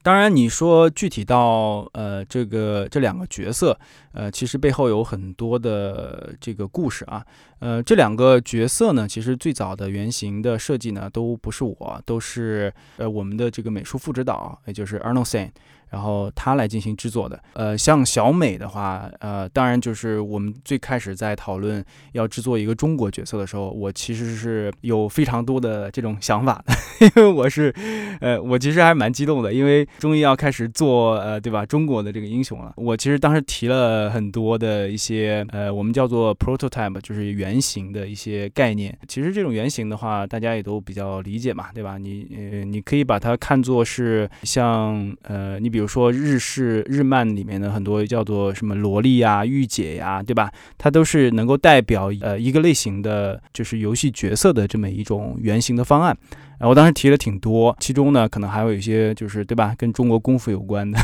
当然你说具体到呃这个这两个角色，呃，其实背后有很多的这个故事啊。呃，这两个角色呢，其实最早的原型的设计呢，都不是我，都是呃我们的这个美术副指导，也就是 Arnold San。然后他来进行制作的。呃，像小美的话，呃，当然就是我们最开始在讨论要制作一个中国角色的时候，我其实是有非常多的这种想法的，因为我是，呃，我其实还蛮激动的，因为终于要开始做，呃，对吧？中国的这个英雄了。我其实当时提了很多的一些，呃，我们叫做 prototype，就是原型的一些概念。其实这种原型的话，大家也都比较理解嘛，对吧？你，呃，你可以把它看作是像，呃，你比如说日式日漫里面的很多叫做什么萝莉呀、御姐呀，对吧？它都是能够代表，呃，一个类型的就是游戏角色的这么一种原型的方案。然后我当时提了挺多，其中呢，可能还有一些就是对吧，跟中国功夫有关的，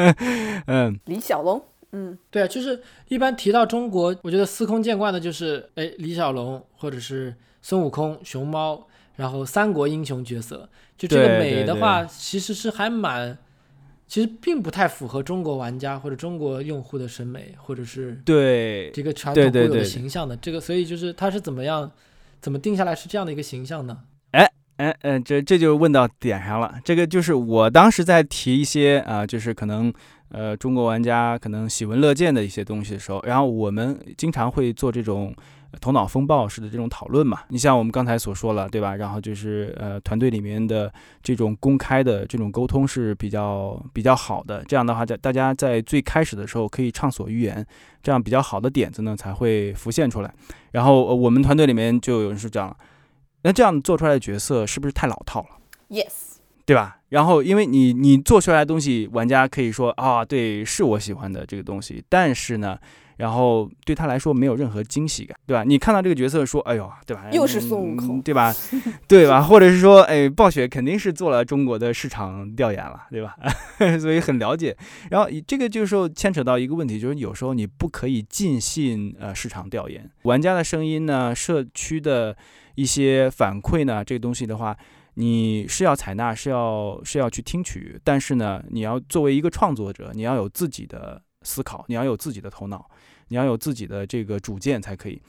<laughs> 嗯，李小龙，嗯，对啊，就是一般提到中国，我觉得司空见惯的就是哎李小龙或者是孙悟空、熊猫，然后三国英雄角色，就这个美的话，其实是还蛮，其实并不太符合中国玩家或者中国用户的审美，或者是对这个传统固有的形象的这个，所以就是他是怎么样，怎么定下来是这样的一个形象呢？哎哎嗯，这这就问到点上了。这个就是我当时在提一些啊，就是可能呃中国玩家可能喜闻乐见的一些东西的时候，然后我们经常会做这种头脑风暴式的这种讨论嘛。你像我们刚才所说了，对吧？然后就是呃团队里面的这种公开的这种沟通是比较比较好的。这样的话，在大家在最开始的时候可以畅所欲言，这样比较好的点子呢才会浮现出来。然后我们团队里面就有人是这样。那这样做出来的角色是不是太老套了？Yes，对吧？然后因为你你做出来的东西，玩家可以说啊，对，是我喜欢的这个东西，但是呢，然后对他来说没有任何惊喜感，对吧？你看到这个角色说，哎呦，对吧？又是孙悟空，对吧？<laughs> 对吧？或者是说，哎，暴雪肯定是做了中国的市场调研了，对吧？<laughs> 所以很了解。然后这个就是说牵扯到一个问题，就是有时候你不可以尽信呃市场调研，玩家的声音呢，社区的。一些反馈呢，这个东西的话，你是要采纳，是要是要去听取，但是呢，你要作为一个创作者，你要有自己的思考，你要有自己的头脑，你要有自己的这个主见才可以。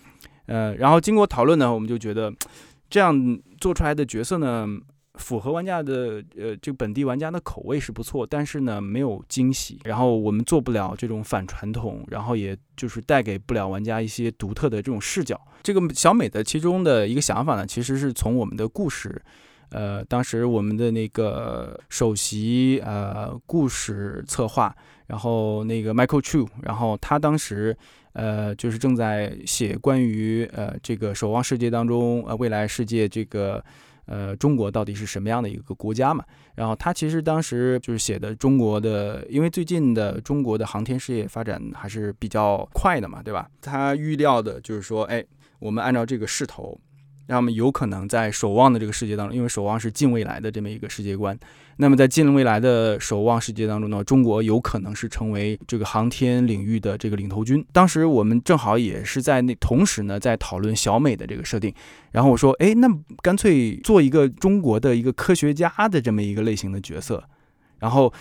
呃，然后经过讨论呢，我们就觉得这样做出来的角色呢。符合玩家的呃，这个本地玩家的口味是不错，但是呢，没有惊喜。然后我们做不了这种反传统，然后也就是带给不了玩家一些独特的这种视角。这个小美的其中的一个想法呢，其实是从我们的故事，呃，当时我们的那个首席呃故事策划，然后那个 Michael Chu，然后他当时呃就是正在写关于呃这个守望世界当中呃未来世界这个。呃，中国到底是什么样的一个国家嘛？然后他其实当时就是写的中国的，因为最近的中国的航天事业发展还是比较快的嘛，对吧？他预料的就是说，哎，我们按照这个势头。那么有可能在守望的这个世界当中，因为守望是近未来的这么一个世界观，那么在近未来的守望世界当中呢，中国有可能是成为这个航天领域的这个领头军。当时我们正好也是在那同时呢，在讨论小美的这个设定，然后我说，哎，那干脆做一个中国的一个科学家的这么一个类型的角色，然后。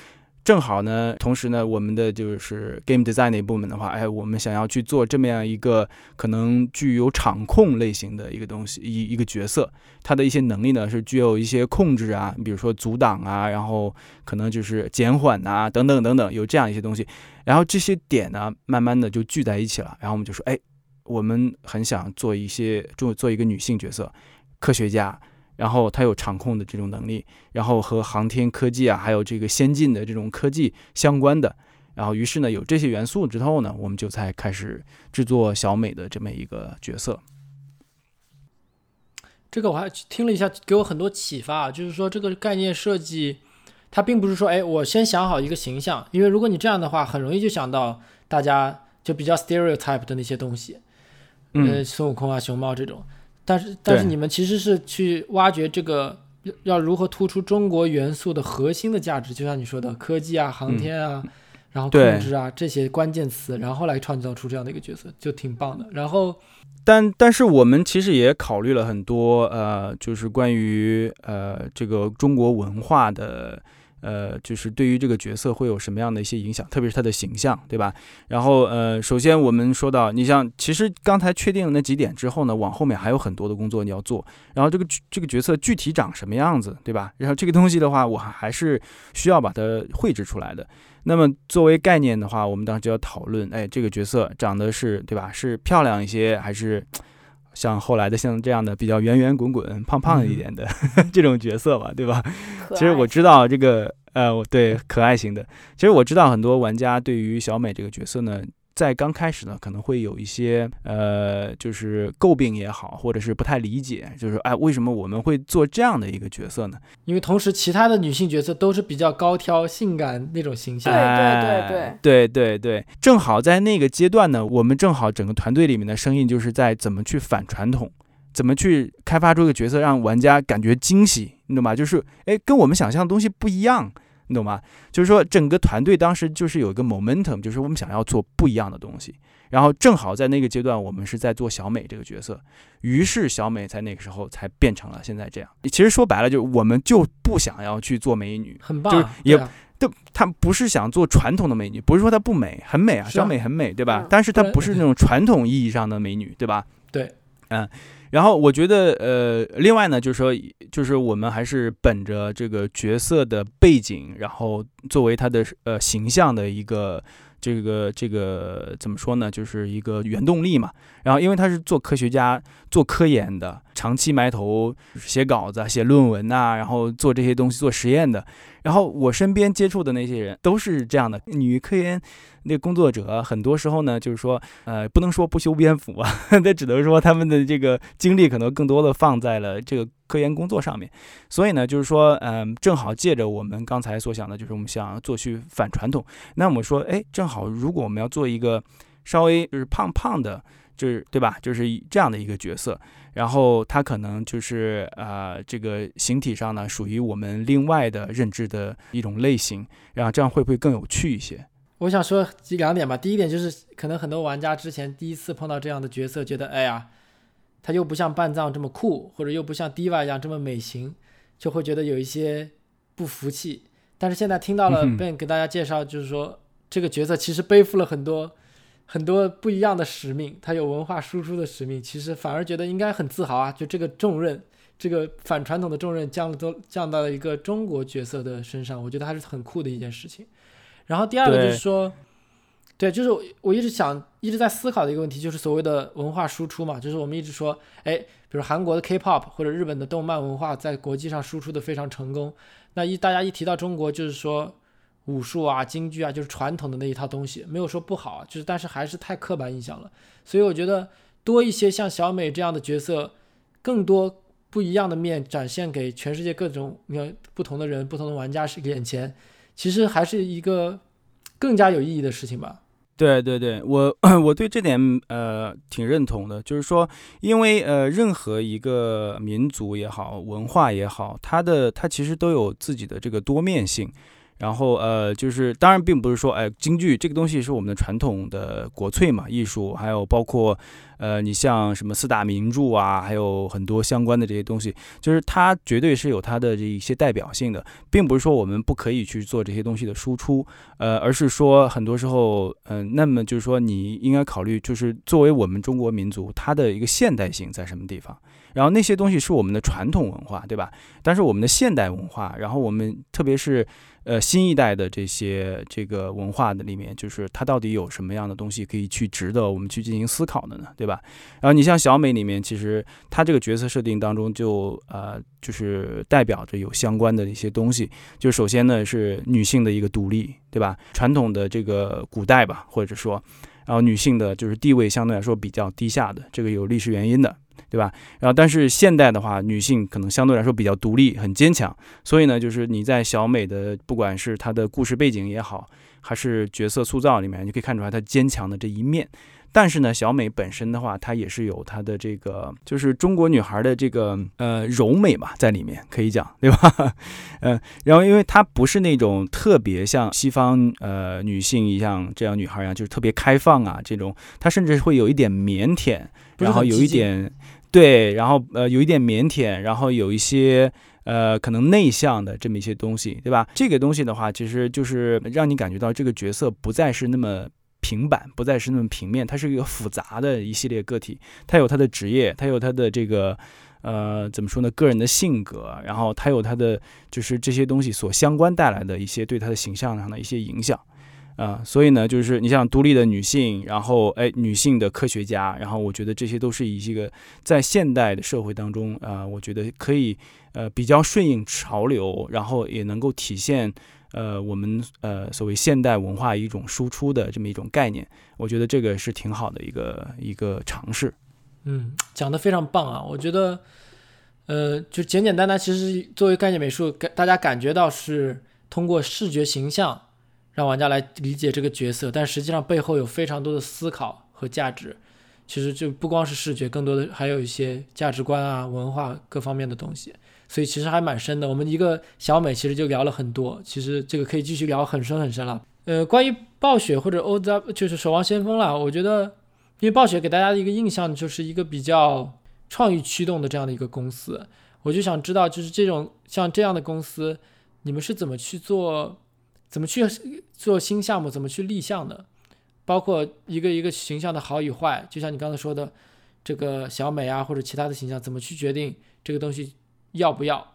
正好呢，同时呢，我们的就是 game design 那部门的话，哎，我们想要去做这么样一个可能具有场控类型的一个东西，一一个角色，他的一些能力呢是具有一些控制啊，比如说阻挡啊，然后可能就是减缓啊，等等等等，有这样一些东西。然后这些点呢，慢慢的就聚在一起了。然后我们就说，哎，我们很想做一些，做做一个女性角色，科学家。然后它有场控的这种能力，然后和航天科技啊，还有这个先进的这种科技相关的，然后于是呢，有这些元素之后呢，我们就才开始制作小美的这么一个角色。这个我还听了一下，给我很多启发，就是说这个概念设计，它并不是说，哎，我先想好一个形象，因为如果你这样的话，很容易就想到大家就比较 stereotype 的那些东西，嗯，孙悟空啊、熊猫这种。但是，但是你们其实是去挖掘这个要如何突出中国元素的核心的价值，就像你说的科技啊、航天啊，然后控制啊这些关键词，然后来创造出这样的一个角色，就挺棒的。然后，但但是我们其实也考虑了很多，呃，就是关于呃这个中国文化的呃，就是对于这个角色会有什么样的一些影响，特别是他的形象，对吧？然后呃，首先我们说到，你像其实刚才确定那几点之后呢，往后面还有很多的工作你要做，然后这个这个角色具体长什么样子，对吧？然后这个东西的话，我还是需要把它绘制出来的。那么作为概念的话，我们当时就要讨论，哎，这个角色长得是对吧？是漂亮一些，还是像后来的像这样的比较圆圆滚滚、胖胖一点的 <laughs> 这种角色吧，对吧？其实我知道这个，呃，我对，可爱型的。其实我知道很多玩家对于小美这个角色呢。在刚开始呢，可能会有一些呃，就是诟病也好，或者是不太理解，就是哎，为什么我们会做这样的一个角色呢？因为同时其他的女性角色都是比较高挑、性感那种形象。对对对对对对对，正好在那个阶段呢，我们正好整个团队里面的声音就是在怎么去反传统，怎么去开发出一个角色让玩家感觉惊喜，你懂吗？就是哎，跟我们想象的东西不一样。你懂吗？就是说，整个团队当时就是有一个 momentum，就是我们想要做不一样的东西。然后正好在那个阶段，我们是在做小美这个角色，于是小美在那个时候才变成了现在这样。其实说白了，就是我们就不想要去做美女，很棒，就是也都她不是想做传统的美女，不是说她不美，很美啊，小美很美，对吧？但是她不是那种传统意义上的美女，对吧？对，嗯。然后我觉得，呃，另外呢，就是说，就是我们还是本着这个角色的背景，然后作为他的呃形象的一个这个这个怎么说呢，就是一个原动力嘛。然后因为他是做科学家、做科研的，长期埋头写稿子、写论文呐，然后做这些东西、做实验的。然后我身边接触的那些人都是这样的女科研那工作者，很多时候呢，就是说，呃，不能说不修边幅啊，<laughs> 那只能说他们的这个精力可能更多的放在了这个科研工作上面。所以呢，就是说，嗯，正好借着我们刚才所想的，就是我们想做去反传统。那我们说，哎，正好如果我们要做一个稍微就是胖胖的，就是对吧？就是这样的一个角色。然后他可能就是呃，这个形体上呢，属于我们另外的认知的一种类型，然后这样会不会更有趣一些？我想说两点吧。第一点就是，可能很多玩家之前第一次碰到这样的角色，觉得哎呀，他又不像半藏这么酷，或者又不像 Diva 一样这么美型，就会觉得有一些不服气。但是现在听到了 Ben 给大家介绍，就是说这个角色其实背负了很多。很多不一样的使命，他有文化输出的使命，其实反而觉得应该很自豪啊！就这个重任，这个反传统的重任降都降到了一个中国角色的身上，我觉得还是很酷的一件事情。然后第二个就是说，对，就是我一直想一直在思考的一个问题，就是所谓的文化输出嘛，就是我们一直说，哎，比如韩国的 K-pop 或者日本的动漫文化在国际上输出的非常成功，那一大家一提到中国，就是说。武术啊，京剧啊，就是传统的那一套东西，没有说不好，就是但是还是太刻板印象了。所以我觉得多一些像小美这样的角色，更多不一样的面展现给全世界各种你看不同的人、不同的玩家是眼前，其实还是一个更加有意义的事情吧。对对对，我我对这点呃挺认同的，就是说，因为呃任何一个民族也好，文化也好，它的它其实都有自己的这个多面性。然后呃，就是当然并不是说，哎，京剧这个东西是我们的传统的国粹嘛，艺术，还有包括，呃，你像什么四大名著啊，还有很多相关的这些东西，就是它绝对是有它的这一些代表性的，并不是说我们不可以去做这些东西的输出，呃，而是说很多时候，嗯，那么就是说你应该考虑，就是作为我们中国民族，它的一个现代性在什么地方。然后那些东西是我们的传统文化，对吧？但是我们的现代文化，然后我们特别是呃新一代的这些这个文化的里面，就是它到底有什么样的东西可以去值得我们去进行思考的呢？对吧？然后你像小美里面，其实她这个角色设定当中就呃就是代表着有相关的一些东西。就首先呢是女性的一个独立，对吧？传统的这个古代吧，或者说，然后女性的就是地位相对来说比较低下的，这个有历史原因的。对吧？然后，但是现代的话，女性可能相对来说比较独立、很坚强，所以呢，就是你在小美的不管是她的故事背景也好，还是角色塑造里面，你可以看出来她坚强的这一面。但是呢，小美本身的话，她也是有她的这个，就是中国女孩的这个呃柔美嘛，在里面可以讲，对吧？<laughs> 嗯，然后因为她不是那种特别像西方呃女性一样这样女孩一样，就是特别开放啊这种，她甚至会有一点腼腆。然后有一点，对，然后呃有一点腼腆，然后有一些呃，可能内向的这么一些东西，对吧？这个东西的话，其实就是让你感觉到这个角色不再是那么平板，不再是那么平面，它是一个复杂的一系列个体，它有它的职业，它有它的这个呃，怎么说呢？个人的性格，然后它有它的就是这些东西所相关带来的一些对它的形象上的一些影响。啊，所以呢，就是你像独立的女性，然后哎，女性的科学家，然后我觉得这些都是一些个在现代的社会当中啊，我觉得可以呃比较顺应潮流，然后也能够体现呃我们呃所谓现代文化一种输出的这么一种概念，我觉得这个是挺好的一个一个尝试。嗯，讲的非常棒啊，我觉得呃就简简单单，其实作为概念美术，感大家感觉到是通过视觉形象。让玩家来理解这个角色，但实际上背后有非常多的思考和价值。其实就不光是视觉，更多的还有一些价值观啊、文化各方面的东西。所以其实还蛮深的。我们一个小美其实就聊了很多，其实这个可以继续聊很深很深了。呃，关于暴雪或者 O Z 就是守望先锋了，我觉得因为暴雪给大家的一个印象就是一个比较创意驱动的这样的一个公司，我就想知道就是这种像这样的公司，你们是怎么去做？怎么去做新项目？怎么去立项的？包括一个一个形象的好与坏，就像你刚才说的，这个小美啊，或者其他的形象，怎么去决定这个东西要不要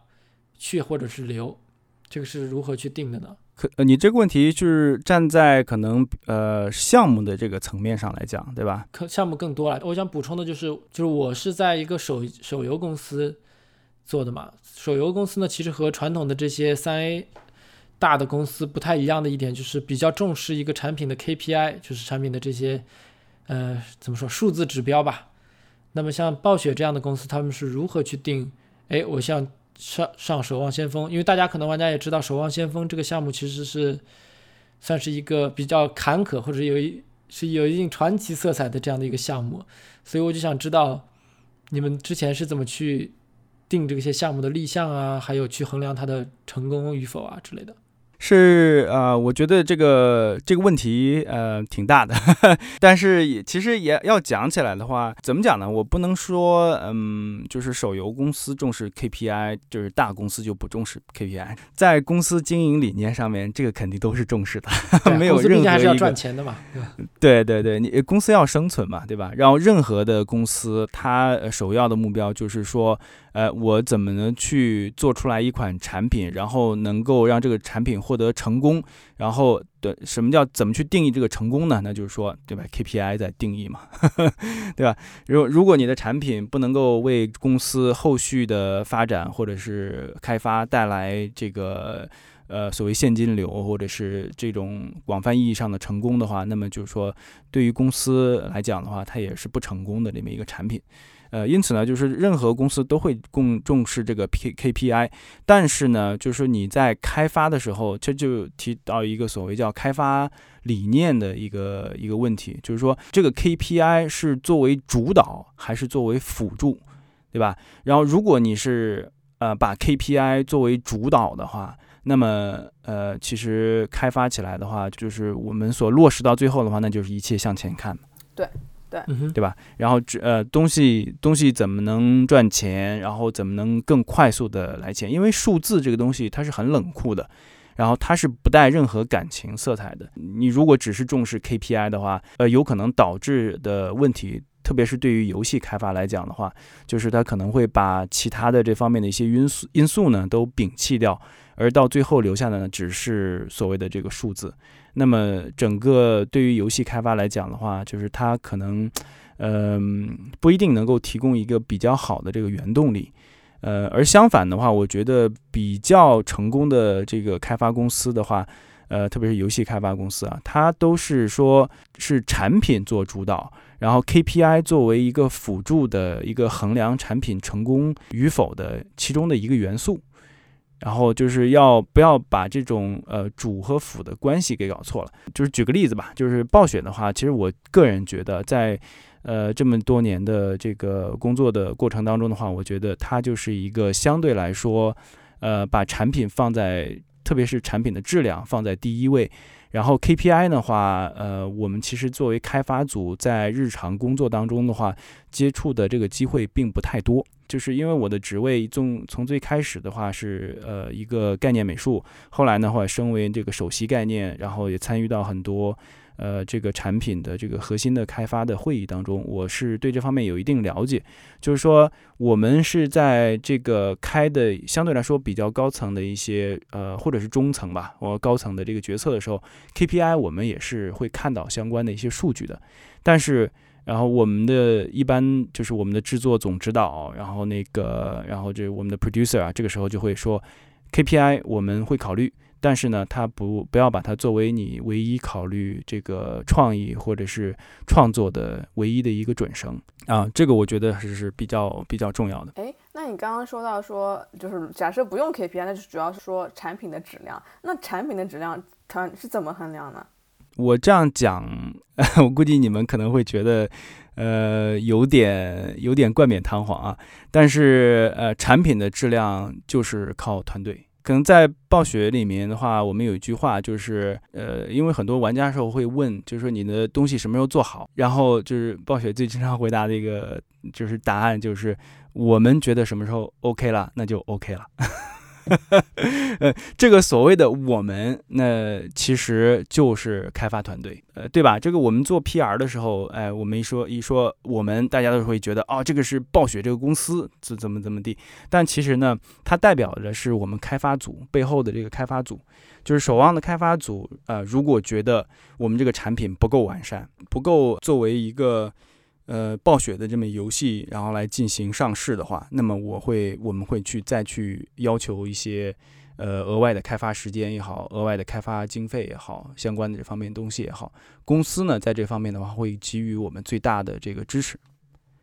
去或者是留？这个是如何去定的呢？可呃，你这个问题就是站在可能呃项目的这个层面上来讲，对吧？可项目更多了。我想补充的就是，就是我是在一个手手游公司做的嘛。手游公司呢，其实和传统的这些三 A。大的公司不太一样的一点就是比较重视一个产品的 KPI，就是产品的这些，呃，怎么说数字指标吧。那么像暴雪这样的公司，他们是如何去定？哎，我像上上守望先锋，因为大家可能玩家也知道，守望先锋这个项目其实是算是一个比较坎坷或者有一是有一定传奇色彩的这样的一个项目，所以我就想知道你们之前是怎么去定这些项目的立项啊，还有去衡量它的成功与否啊之类的。是呃，我觉得这个这个问题呃挺大的，<laughs> 但是也其实也要讲起来的话，怎么讲呢？我不能说嗯，就是手游公司重视 KPI，就是大公司就不重视 KPI。在公司经营理念上面，这个肯定都是重视的，没有任何还是要赚钱的嘛，对对对，你公司要生存嘛，对吧？然后任何的公司，它首要的目标就是说。呃，我怎么能去做出来一款产品，然后能够让这个产品获得成功？然后的什么叫怎么去定义这个成功呢？那就是说，对吧？KPI 在定义嘛，<laughs> 对吧？如如果你的产品不能够为公司后续的发展或者是开发带来这个呃所谓现金流，或者是这种广泛意义上的成功的话，那么就是说，对于公司来讲的话，它也是不成功的这么一个产品。呃，因此呢，就是任何公司都会更重视这个 K K P I，但是呢，就是你在开发的时候，这就提到一个所谓叫开发理念的一个一个问题，就是说这个 K P I 是作为主导还是作为辅助，对吧？然后如果你是呃把 K P I 作为主导的话，那么呃其实开发起来的话，就是我们所落实到最后的话，那就是一切向前看。对。对，对吧？然后呃，东西东西怎么能赚钱？然后怎么能更快速的来钱？因为数字这个东西它是很冷酷的，然后它是不带任何感情色彩的。你如果只是重视 KPI 的话，呃，有可能导致的问题，特别是对于游戏开发来讲的话，就是它可能会把其他的这方面的一些因素因素呢都摒弃掉，而到最后留下的呢只是所谓的这个数字。那么，整个对于游戏开发来讲的话，就是它可能，嗯，不一定能够提供一个比较好的这个原动力，呃，而相反的话，我觉得比较成功的这个开发公司的话，呃，特别是游戏开发公司啊，它都是说是产品做主导，然后 KPI 作为一个辅助的一个衡量产品成功与否的其中的一个元素。然后就是要不要把这种呃主和辅的关系给搞错了？就是举个例子吧，就是暴雪的话，其实我个人觉得，在呃这么多年的这个工作的过程当中的话，我觉得它就是一个相对来说，呃把产品放在特别是产品的质量放在第一位。然后 KPI 的话，呃，我们其实作为开发组在日常工作当中的话，接触的这个机会并不太多。就是因为我的职位从从最开始的话是呃一个概念美术，后来的话升为这个首席概念，然后也参与到很多。呃，这个产品的这个核心的开发的会议当中，我是对这方面有一定了解。就是说，我们是在这个开的相对来说比较高层的一些呃，或者是中层吧，或高层的这个决策的时候，KPI 我们也是会看到相关的一些数据的。但是，然后我们的一般就是我们的制作总指导，然后那个，然后这我们的 producer 啊，这个时候就会说，KPI 我们会考虑。但是呢，它不不要把它作为你唯一考虑这个创意或者是创作的唯一的一个准绳啊，这个我觉得还是比较比较重要的。哎，那你刚刚说到说，就是假设不用 KPI，那就主要是说产品的质量。那产品的质量它是怎么衡量呢？我这样讲，<laughs> 我估计你们可能会觉得，呃，有点有点冠冕堂皇啊。但是呃，产品的质量就是靠团队。可能在暴雪里面的话，我们有一句话就是，呃，因为很多玩家时候会问，就是说你的东西什么时候做好，然后就是暴雪最经常回答的一个就是答案就是，我们觉得什么时候 OK 了，那就 OK 了。呃，<laughs> 这个所谓的我们，那其实就是开发团队，呃，对吧？这个我们做 PR 的时候，哎，我们一说一说我们，大家都会觉得，哦，这个是暴雪这个公司怎怎么怎么地。但其实呢，它代表的是我们开发组背后的这个开发组，就是守望的开发组。呃，如果觉得我们这个产品不够完善，不够作为一个。呃，暴雪的这么游戏，然后来进行上市的话，那么我会，我们会去再去要求一些，呃，额外的开发时间也好，额外的开发经费也好，相关的这方面东西也好，公司呢在这方面的话会给予我们最大的这个支持。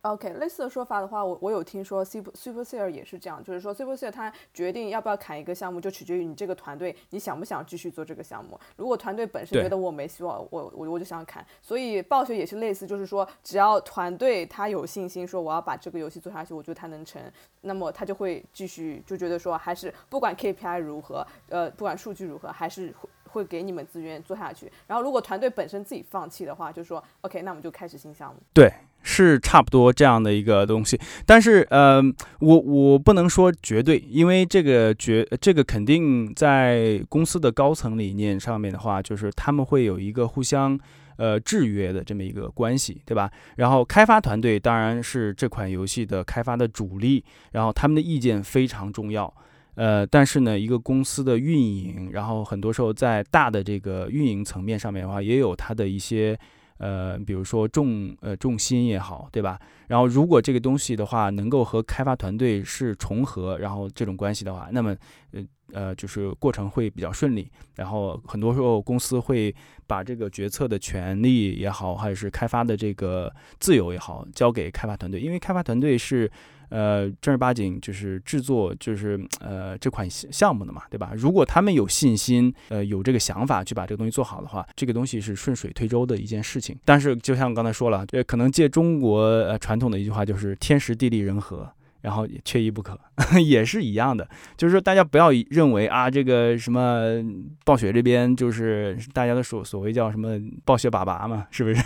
OK，类似的说法的话，我我有听说，Super Supercell 也是这样，就是说 Supercell 它决定要不要砍一个项目，就取决于你这个团队，你想不想继续做这个项目。如果团队本身觉得我没希望，我我我就想砍。所以暴雪也是类似，就是说只要团队他有信心说我要把这个游戏做下去，我觉得他能成，那么他就会继续，就觉得说还是不管 KPI 如何，呃，不管数据如何，还是会给你们资源做下去。然后如果团队本身自己放弃的话，就说 OK，那我们就开始新项目。对。是差不多这样的一个东西，但是呃，我我不能说绝对，因为这个绝这个肯定在公司的高层理念上面的话，就是他们会有一个互相呃制约的这么一个关系，对吧？然后开发团队当然是这款游戏的开发的主力，然后他们的意见非常重要，呃，但是呢，一个公司的运营，然后很多时候在大的这个运营层面上面的话，也有它的一些。呃，比如说重呃重心也好，对吧？然后如果这个东西的话，能够和开发团队是重合，然后这种关系的话，那么呃呃就是过程会比较顺利。然后很多时候公司会把这个决策的权利也好，还是开发的这个自由也好，交给开发团队，因为开发团队是。呃，正儿八经就是制作，就是呃这款项目的嘛，对吧？如果他们有信心，呃有这个想法去把这个东西做好的话，这个东西是顺水推舟的一件事情。但是就像刚才说了，这可能借中国呃传统的一句话，就是天时地利人和。然后也缺一不可，<laughs> 也是一样的，就是说大家不要认为啊，这个什么暴雪这边就是大家的所所谓叫什么暴雪爸爸嘛，是不是？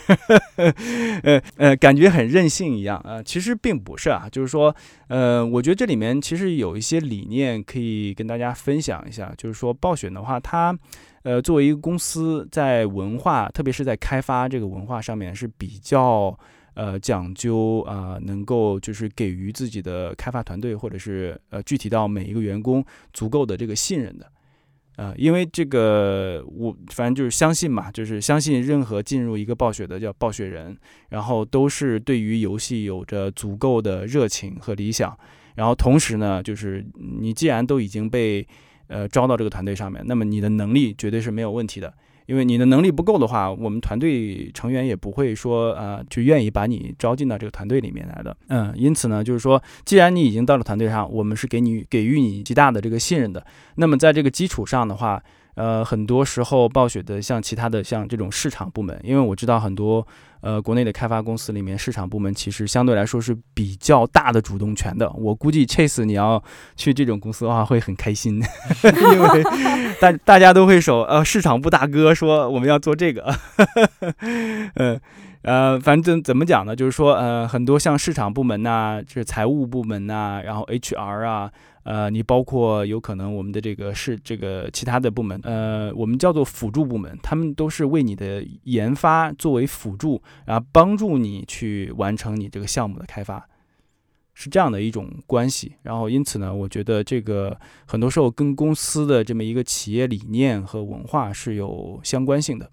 <laughs> 呃呃，感觉很任性一样啊，其实并不是啊，就是说，呃，我觉得这里面其实有一些理念可以跟大家分享一下，就是说暴雪的话，它呃作为一个公司在文化，特别是在开发这个文化上面是比较。呃，讲究啊，能够就是给予自己的开发团队，或者是呃，具体到每一个员工足够的这个信任的，呃，因为这个我反正就是相信嘛，就是相信任何进入一个暴雪的叫暴雪人，然后都是对于游戏有着足够的热情和理想，然后同时呢，就是你既然都已经被呃招到这个团队上面，那么你的能力绝对是没有问题的。因为你的能力不够的话，我们团队成员也不会说，呃，就愿意把你招进到这个团队里面来的。嗯，因此呢，就是说，既然你已经到了团队上，我们是给你给予你极大的这个信任的。那么在这个基础上的话，呃，很多时候暴雪的像其他的像这种市场部门，因为我知道很多呃国内的开发公司里面，市场部门其实相对来说是比较大的主动权的。我估计 Chase 你要去这种公司的话会很开心，<laughs> 因为大大家都会说呃市场部大哥说我们要做这个，<laughs> 嗯。呃，反正怎么讲呢？就是说，呃，很多像市场部门呐，就是财务部门呐，然后 HR 啊，呃，你包括有可能我们的这个是这个其他的部门，呃，我们叫做辅助部门，他们都是为你的研发作为辅助，然后帮助你去完成你这个项目的开发，是这样的一种关系。然后因此呢，我觉得这个很多时候跟公司的这么一个企业理念和文化是有相关性的。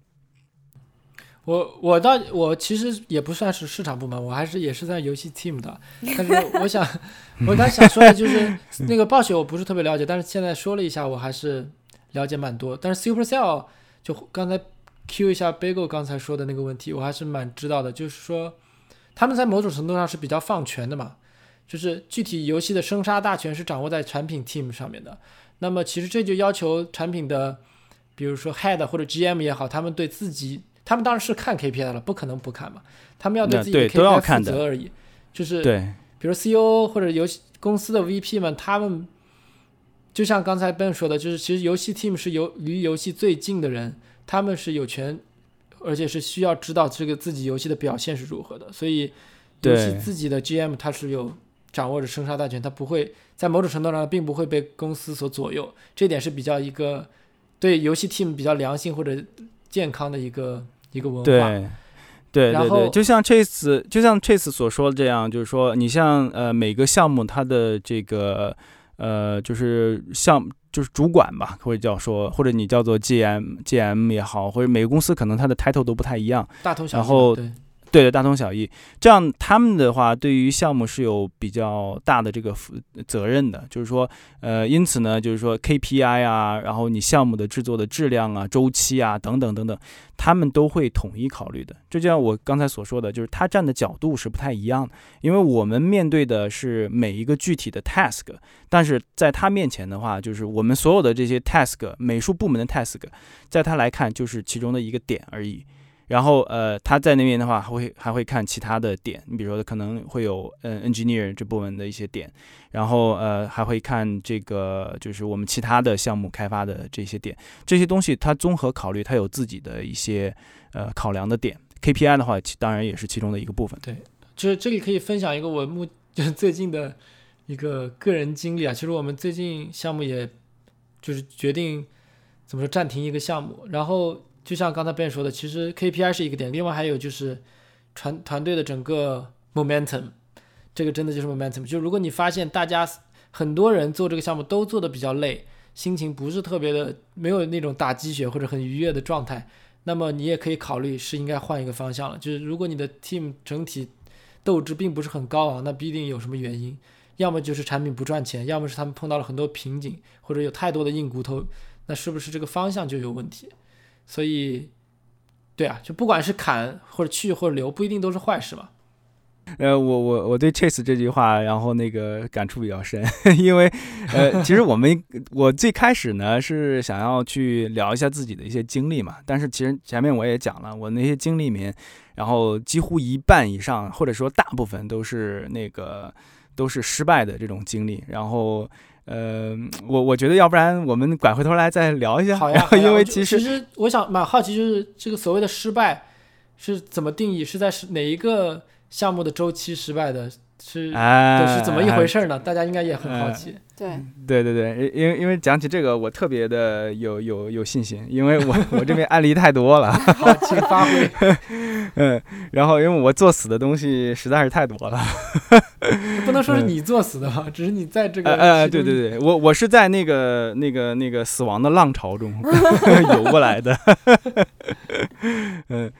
我我倒我其实也不算是市场部门，我还是也是在游戏 team 的。<laughs> 但是我想，我刚想说的就是那个暴雪我不是特别了解，但是现在说了一下，我还是了解蛮多。但是 Supercell 就刚才 Q 一下 Bagel 刚才说的那个问题，我还是蛮知道的。就是说他们在某种程度上是比较放权的嘛，就是具体游戏的生杀大权是掌握在产品 team 上面的。那么其实这就要求产品的，比如说 head 或者 GM 也好，他们对自己。他们当然是看 KPI 了，不可能不看嘛。他们要对自己的 KPI 负责而已。就是对，比如 CEO 或者游戏公司的 VP 们，他们就像刚才 Ben 说的，就是其实游戏 team 是游离游戏最近的人，他们是有权，而且是需要知道这个自己游戏的表现是如何的。所以，游戏自己的 GM 他是有掌握着生杀大权，他不会在某种程度上并不会被公司所左右。这点是比较一个对游戏 team 比较良性或者健康的一个。一个文化，对，对对对，就像 Chase，就像 Chase 所说的这样，就是说，你像呃每个项目它的这个呃就是项就是主管吧，或者叫说，或者你叫做 GM GM 也好，或者每个公司可能它的 title 都不太一样，大头小然后对。大同小异。这样他们的话，对于项目是有比较大的这个负责任的。就是说，呃，因此呢，就是说 KPI 啊，然后你项目的制作的质量啊、周期啊等等等等，他们都会统一考虑的。这就像我刚才所说的，就是他站的角度是不太一样的。因为我们面对的是每一个具体的 task，但是在他面前的话，就是我们所有的这些 task，美术部门的 task，在他来看就是其中的一个点而已。然后，呃，他在那边的话，还会还会看其他的点，你比如说可能会有，嗯，engineer 这部分的一些点，然后，呃，还会看这个就是我们其他的项目开发的这些点，这些东西他综合考虑，他有自己的一些，呃，考量的点。KPI 的话，其当然也是其中的一个部分。对，就是这里可以分享一个我目就是最近的一个个人经历啊。其实我们最近项目也就是决定怎么说暂停一个项目，然后。就像刚才 Ben 说的，其实 KPI 是一个点，另外还有就是团团队的整个 momentum，这个真的就是 momentum。就如果你发现大家很多人做这个项目都做的比较累，心情不是特别的，没有那种打鸡血或者很愉悦的状态，那么你也可以考虑是应该换一个方向了。就是如果你的 team 整体斗志并不是很高昂，那必定有什么原因，要么就是产品不赚钱，要么是他们碰到了很多瓶颈，或者有太多的硬骨头，那是不是这个方向就有问题？所以，对啊，就不管是砍或者去或者留，不一定都是坏事嘛。呃，我我我对 Chase 这句话，然后那个感触比较深，<laughs> 因为呃，其实我们我最开始呢是想要去聊一下自己的一些经历嘛，但是其实前面我也讲了，我那些经历里面，然后几乎一半以上，或者说大部分都是那个都是失败的这种经历，然后。呃，我我觉得要不然我们拐回头来再聊一下。<laughs> 好呀，因为其实其实我想蛮好奇，就是这个所谓的失败是怎么定义？是在是哪一个项目的周期失败的？是都是怎么一回事呢？大家应该也很好奇。对对对对，因为因为讲起这个，我特别的有有有信心，因为我 <laughs> 我这边案例太多了。好，请发挥。<laughs> 嗯，然后因为我作死的东西实在是太多了。<laughs> 不能说是你作死的吧，只是你在这个呃，对对对，我我是在那个那个那个死亡的浪潮中游过来的。嗯，